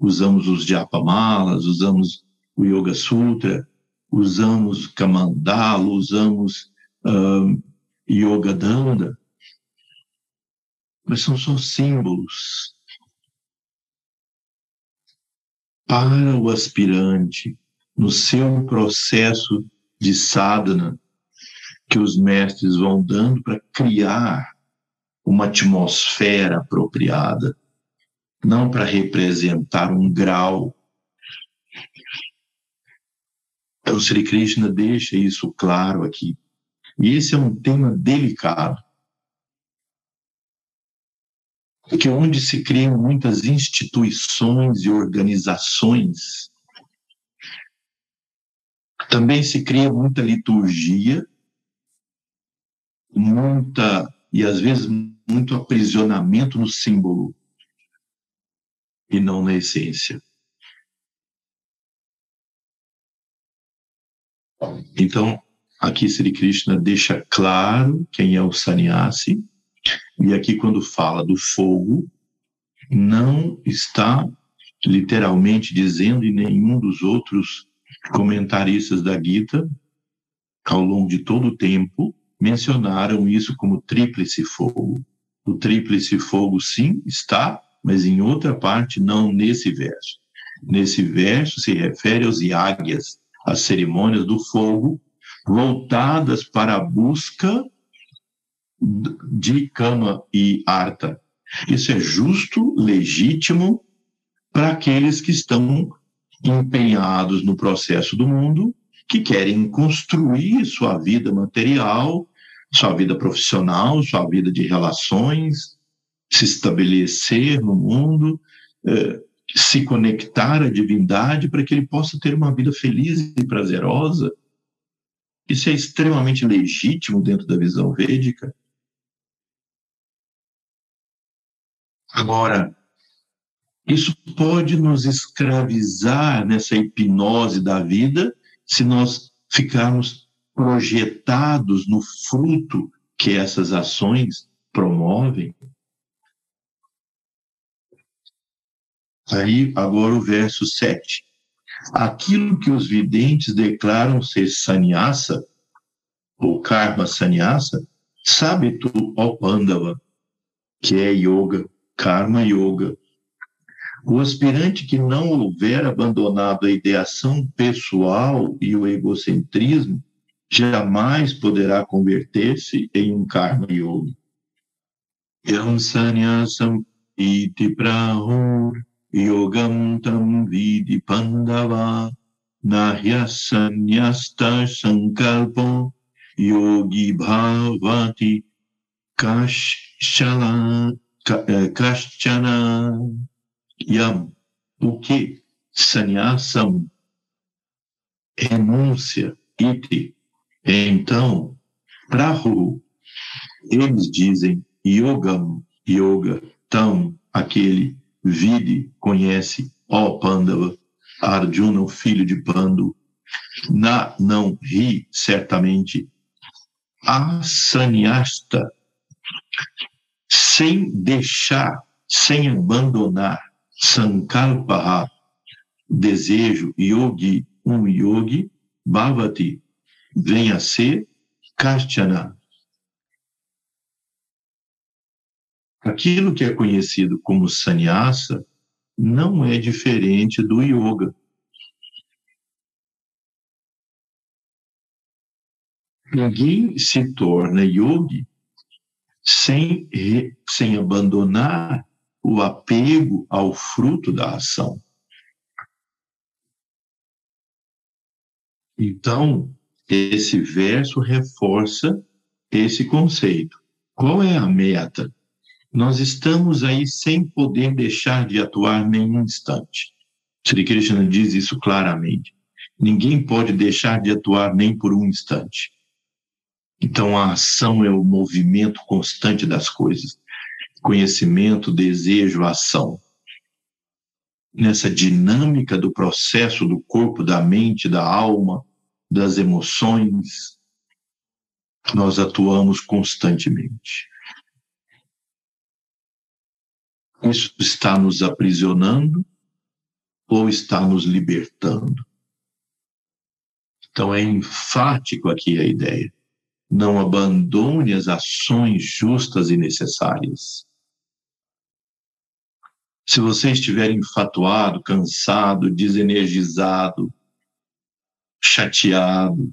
usamos os japamalas, usamos o Yoga Sutra, usamos Kamandala, usamos uh, Yoga Danda, mas são só símbolos para o aspirante no seu processo de sadhana que os mestres vão dando para criar uma atmosfera apropriada, não para representar um grau. O Sri Krishna deixa isso claro aqui. E esse é um tema delicado. Porque onde se criam muitas instituições e organizações, também se cria muita liturgia, muita, e às vezes muito aprisionamento no símbolo e não na essência. Então, aqui Sri Krishna deixa claro quem é o sannyasi, e aqui quando fala do fogo, não está literalmente dizendo em nenhum dos outros comentaristas da Gita, ao longo de todo o tempo, mencionaram isso como tríplice fogo O tríplice fogo, sim, está, mas em outra parte, não nesse verso. Nesse verso se refere aos yagyas, as cerimônias do fogo, voltadas para a busca de Kama e Arta. Isso é justo, legítimo para aqueles que estão empenhados no processo do mundo, que querem construir sua vida material, sua vida profissional, sua vida de relações, se estabelecer no mundo, eh, se conectar à divindade para que ele possa ter uma vida feliz e prazerosa. Isso é extremamente legítimo dentro da visão védica. Agora, isso pode nos escravizar nessa hipnose da vida se nós ficarmos projetados no fruto que essas ações promovem. Aí, agora o verso 7. Aquilo que os videntes declaram ser sannyasa, ou karma sannyasa, sabe tu, ó Pandava, que é yoga, karma yoga. O aspirante que não houver abandonado a ideação pessoal e o egocentrismo jamais poderá converter-se em um karma yoga. Yam sannyasam iti prahur yogam tam vidi pandava nahya sannyasta sankalpo yogi bhavati kashala Kashchana Yam, o que? Sannyasam, renúncia, iti. Então, Prahu, eles dizem Yogam, Yoga, Tam, aquele, Vide, conhece, ó Pandava, Arjuna, o filho de Pandu, Na, não, Ri, certamente, Asanyasta, sem deixar, sem abandonar. Sankalpa, desejo, yogi, um yogi, bhavati, vem a ser kashchana. Aquilo que é conhecido como sannyasa não é diferente do yoga. Ninguém se torna yogi sem, sem abandonar o apego ao fruto da ação. Então, esse verso reforça esse conceito. Qual é a meta? Nós estamos aí sem poder deixar de atuar nenhum instante. Sri Krishna diz isso claramente. Ninguém pode deixar de atuar nem por um instante. Então, a ação é o movimento constante das coisas. Conhecimento, desejo, ação. Nessa dinâmica do processo do corpo, da mente, da alma, das emoções, nós atuamos constantemente. Isso está nos aprisionando ou está nos libertando? Então é enfático aqui a ideia não abandone as ações justas e necessárias. Se você estiver enfatuado, cansado, desenergizado, chateado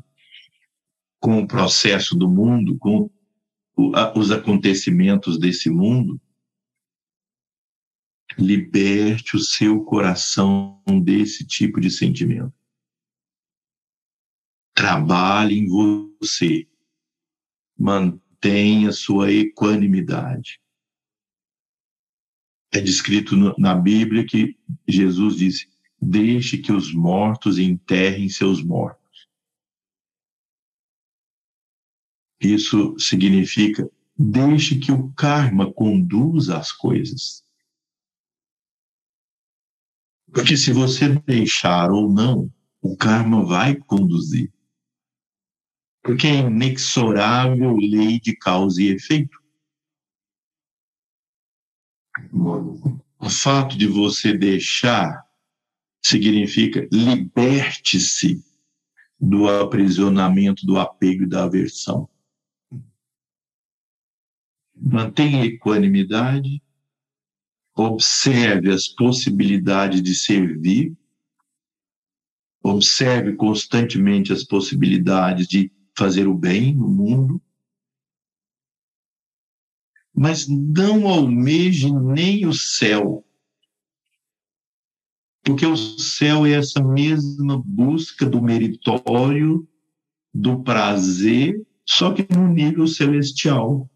com o processo do mundo, com os acontecimentos desse mundo, liberte o seu coração desse tipo de sentimento. Trabalhe em você mantenha sua equanimidade. É descrito na Bíblia que Jesus disse: deixe que os mortos enterrem seus mortos. Isso significa deixe que o karma conduza as coisas. Porque se você deixar ou não, o karma vai conduzir porque é inexorável lei de causa e efeito. O fato de você deixar significa liberte-se do aprisionamento, do apego e da aversão. Mantenha equanimidade, observe as possibilidades de servir, observe constantemente as possibilidades de fazer o bem no mundo, mas não almeje nem o céu, porque o céu é essa mesma busca do meritório, do prazer, só que no nível celestial.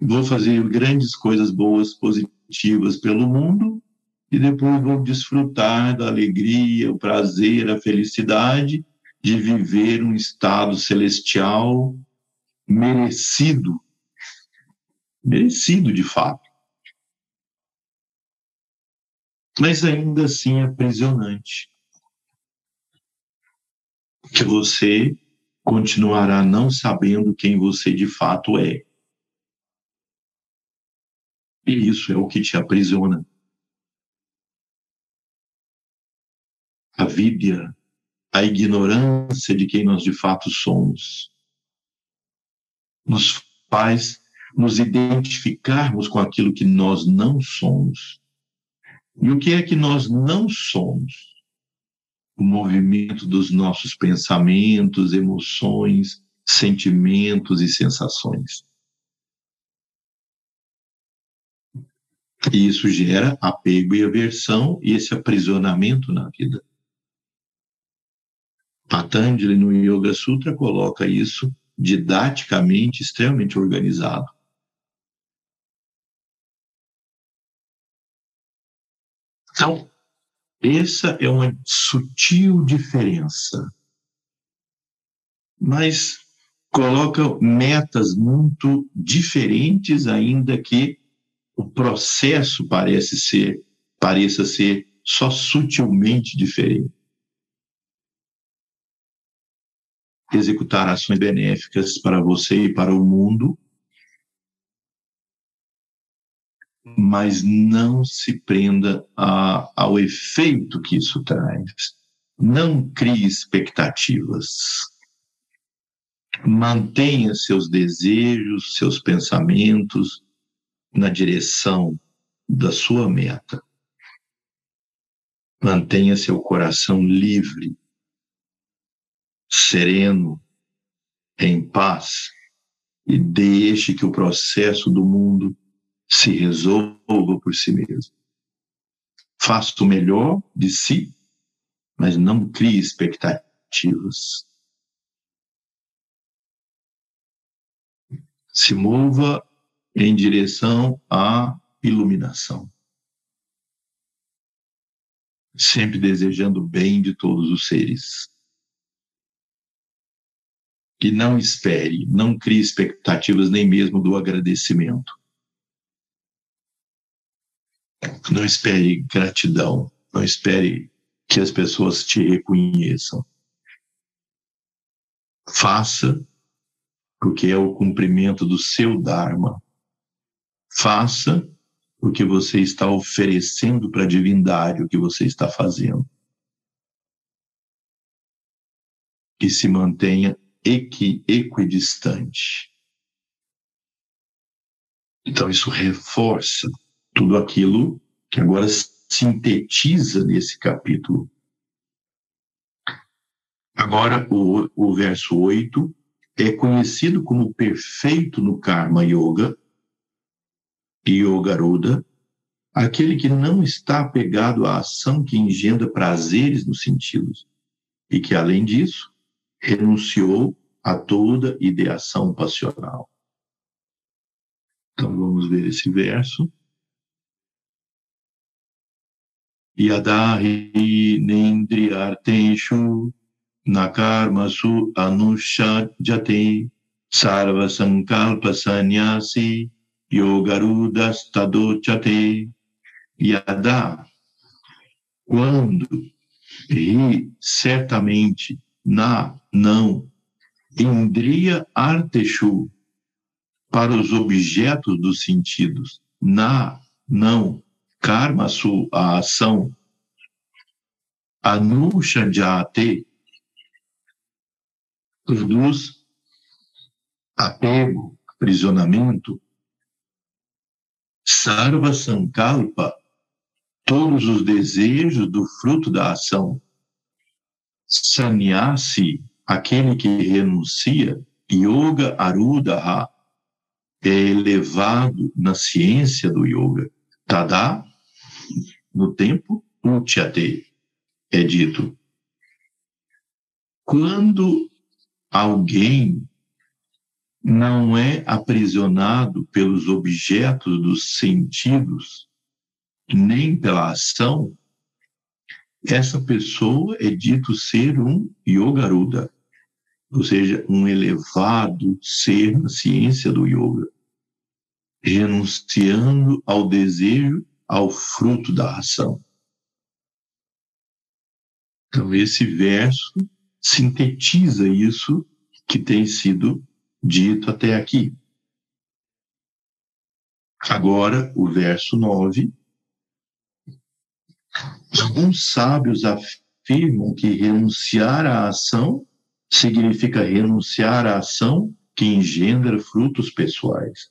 Vou fazer grandes coisas boas, positivas pelo mundo, e depois vou desfrutar da alegria, o prazer, a felicidade de viver um estado celestial merecido, merecido de fato. Mas ainda assim aprisionante. Que você continuará não sabendo quem você de fato é. E isso é o que te aprisiona. A vida, a ignorância de quem nós de fato somos, nos faz nos identificarmos com aquilo que nós não somos. E o que é que nós não somos? O movimento dos nossos pensamentos, emoções, sentimentos e sensações. E isso gera apego e aversão e esse aprisionamento na vida. Patanjali no Yoga Sutra coloca isso didaticamente extremamente organizado. Então, essa é uma sutil diferença, mas coloca metas muito diferentes, ainda que o processo parece ser, pareça ser só sutilmente diferente. Executar ações benéficas para você e para o mundo mas não se prenda a, ao efeito que isso traz. Não crie expectativas. Mantenha seus desejos, seus pensamentos na direção da sua meta. Mantenha seu coração livre, sereno, em paz, e deixe que o processo do mundo se resolva por si mesmo. Faça o melhor de si, mas não crie expectativas. Se mova em direção à iluminação. Sempre desejando o bem de todos os seres. E não espere, não crie expectativas nem mesmo do agradecimento. Não espere gratidão, não espere que as pessoas te reconheçam. Faça porque é o cumprimento do seu Dharma. Faça o que você está oferecendo para a divindade, o que você está fazendo. Que se mantenha equi, equidistante. Então, isso reforça tudo aquilo que agora sintetiza nesse capítulo. Agora, o, o verso 8 é conhecido como perfeito no Karma Yoga, Yogaruda, aquele que não está apegado à ação que engendra prazeres nos sentidos e que, além disso, renunciou a toda ideação passional. Então, vamos ver esse verso. yadahi nendriyarteshu nakarmasu anushajate sarva sankalpa sanyasi yogarudastadochate yada. Quando e certamente na não indria arteshu para os objetos dos sentidos na não karma, a ação, anushajate, produz apego, aprisionamento, Sarva Sankalpa, todos os desejos do fruto da ação. Sannyasi, aquele que renuncia, Yoga Arudaha, é elevado na ciência do yoga. Tada, no tempo, Uchyate, é dito. Quando alguém não é aprisionado pelos objetos dos sentidos, nem pela ação, essa pessoa é dito ser um yogaruda, ou seja, um elevado ser na ciência do yoga, renunciando ao desejo, ao fruto da ação. Então, esse verso sintetiza isso que tem sido dito até aqui. Agora, o verso 9. Alguns sábios afirmam que renunciar à ação significa renunciar à ação que engendra frutos pessoais.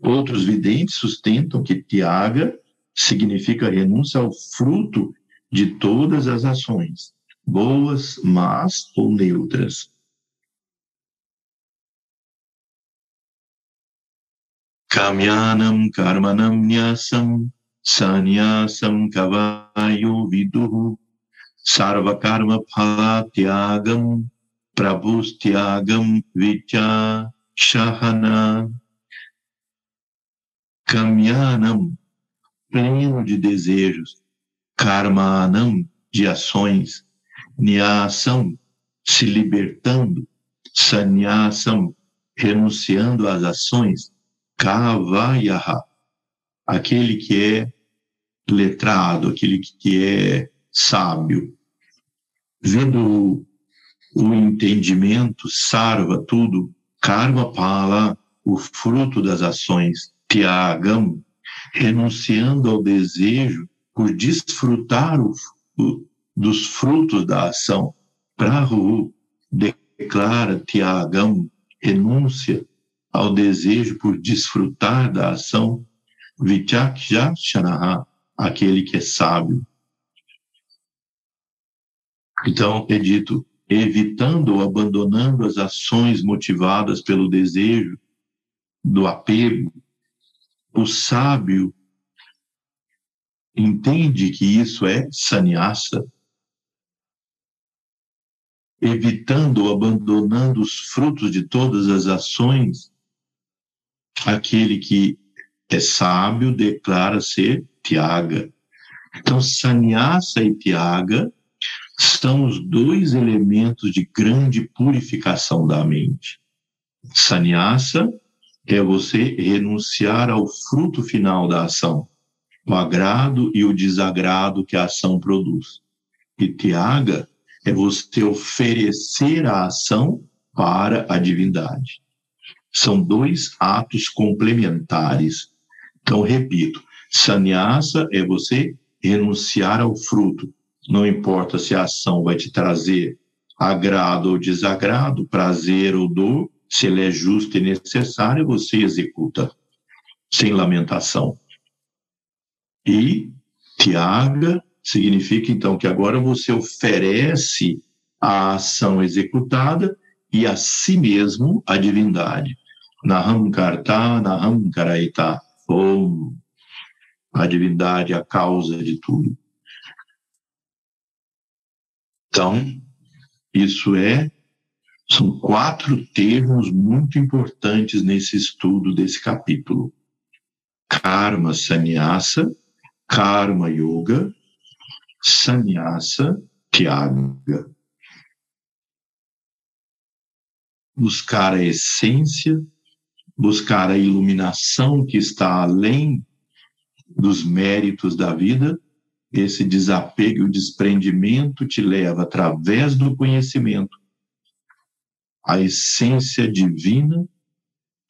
Outros videntes sustentam que tiaga significa renúncia ao fruto de todas as ações, boas, más ou neutras. Kamyanam karmanam nyasam sanyasam kavayo viduhu. Sarvakarma phalatyagam prabhustyagam vicha shahana. Kamyanam, pleno de desejos, karmanam, de ações, nyasam, se libertando, sanyasam, renunciando às ações, kavayaha, aquele que é letrado, aquele que é sábio. Vendo o entendimento, sarva, tudo, karma pala, o fruto das ações, tiagam, renunciando ao desejo por desfrutar o, o, dos frutos da ação. Prahu declara tiagam, renúncia ao desejo por desfrutar da ação. Vichakja Shanaha, aquele que é sábio. Então é dito, evitando ou abandonando as ações motivadas pelo desejo, do apego, o sábio entende que isso é sannyasa, evitando ou abandonando os frutos de todas as ações, aquele que é sábio declara ser Tiaga. Então, sannyasa e Tiaga são os dois elementos de grande purificação da mente. Sannyasa é você renunciar ao fruto final da ação, o agrado e o desagrado que a ação produz. E Tiaga é você oferecer a ação para a divindade. São dois atos complementares. Então, repito, sannyasa é você renunciar ao fruto. Não importa se a ação vai te trazer agrado ou desagrado, prazer ou dor, se ele é justo e necessário, você executa sem lamentação. E Tiaga significa então que agora você oferece a ação executada e a si mesmo a divindade. Naham karta, naham karaita. Om. A divindade, a causa de tudo. Então, isso é são quatro termos muito importantes nesse estudo desse capítulo: Karma Sannyasa, Karma Yoga, Sannyasa Tyaga. Buscar a essência, buscar a iluminação que está além dos méritos da vida, esse desapego e o desprendimento te leva, através do conhecimento, a essência divina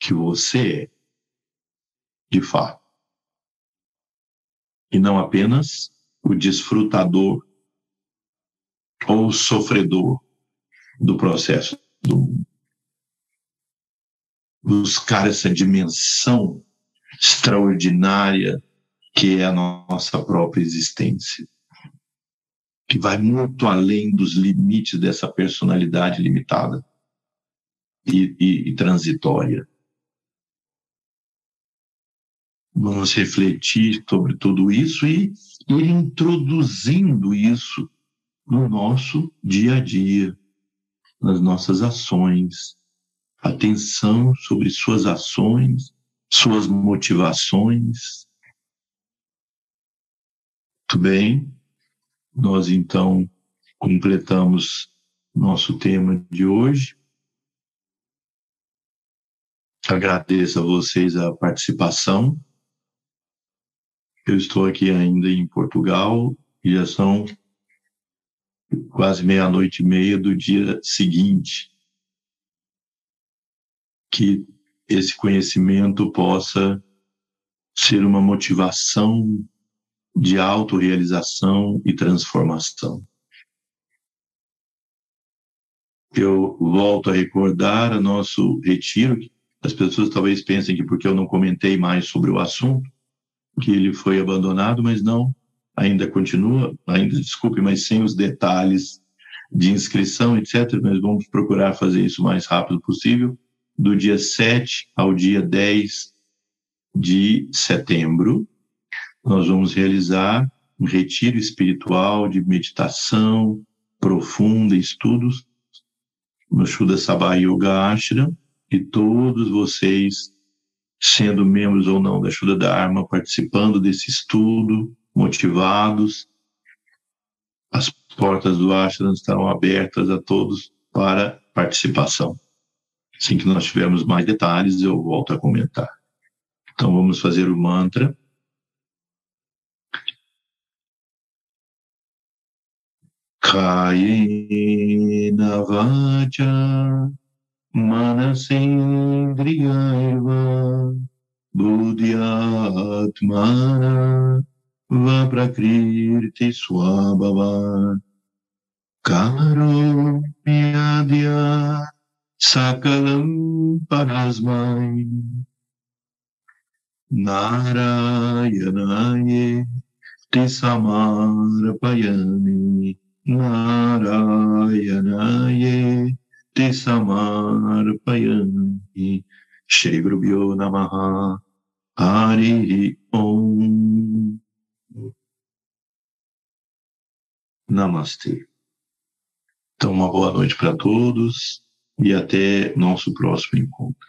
que você é, de fato. E não apenas o desfrutador ou sofredor do processo do mundo. Buscar essa dimensão extraordinária que é a nossa própria existência, que vai muito além dos limites dessa personalidade limitada e, e, e transitória. Vamos refletir sobre tudo isso e ir introduzindo isso no nosso dia a dia, nas nossas ações. Atenção sobre suas ações, suas motivações. Muito bem, nós então completamos nosso tema de hoje. Agradeço a vocês a participação. Eu estou aqui ainda em Portugal e já são quase meia-noite e meia do dia seguinte. Que esse conhecimento possa ser uma motivação de autorrealização e transformação. Eu volto a recordar o nosso retiro. As pessoas talvez pensem que porque eu não comentei mais sobre o assunto, que ele foi abandonado, mas não, ainda continua, ainda, desculpe, mas sem os detalhes de inscrição, etc. Mas vamos procurar fazer isso o mais rápido possível, do dia 7 ao dia 10 de setembro. Nós vamos realizar um retiro espiritual de meditação profunda, estudos no Shuddha Sabha Yoga Ashram, e todos vocês, sendo membros ou não da Shuddha Dharma, participando desse estudo, motivados. As portas do ashram estarão abertas a todos para participação. Assim que nós tivermos mais detalhes, eu volto a comentar. Então vamos fazer o mantra. Kayena vacha manasendriyaiva buddhyatmana Vaprakriti Swabhava Kamaromyadya Sakalam Parasmai Narayanaye Tisamarapayami Narayanaye Tisamarapayami Shri Guru Namaha. Hari Om. Namastê. Então, uma boa noite para todos e até nosso próximo encontro.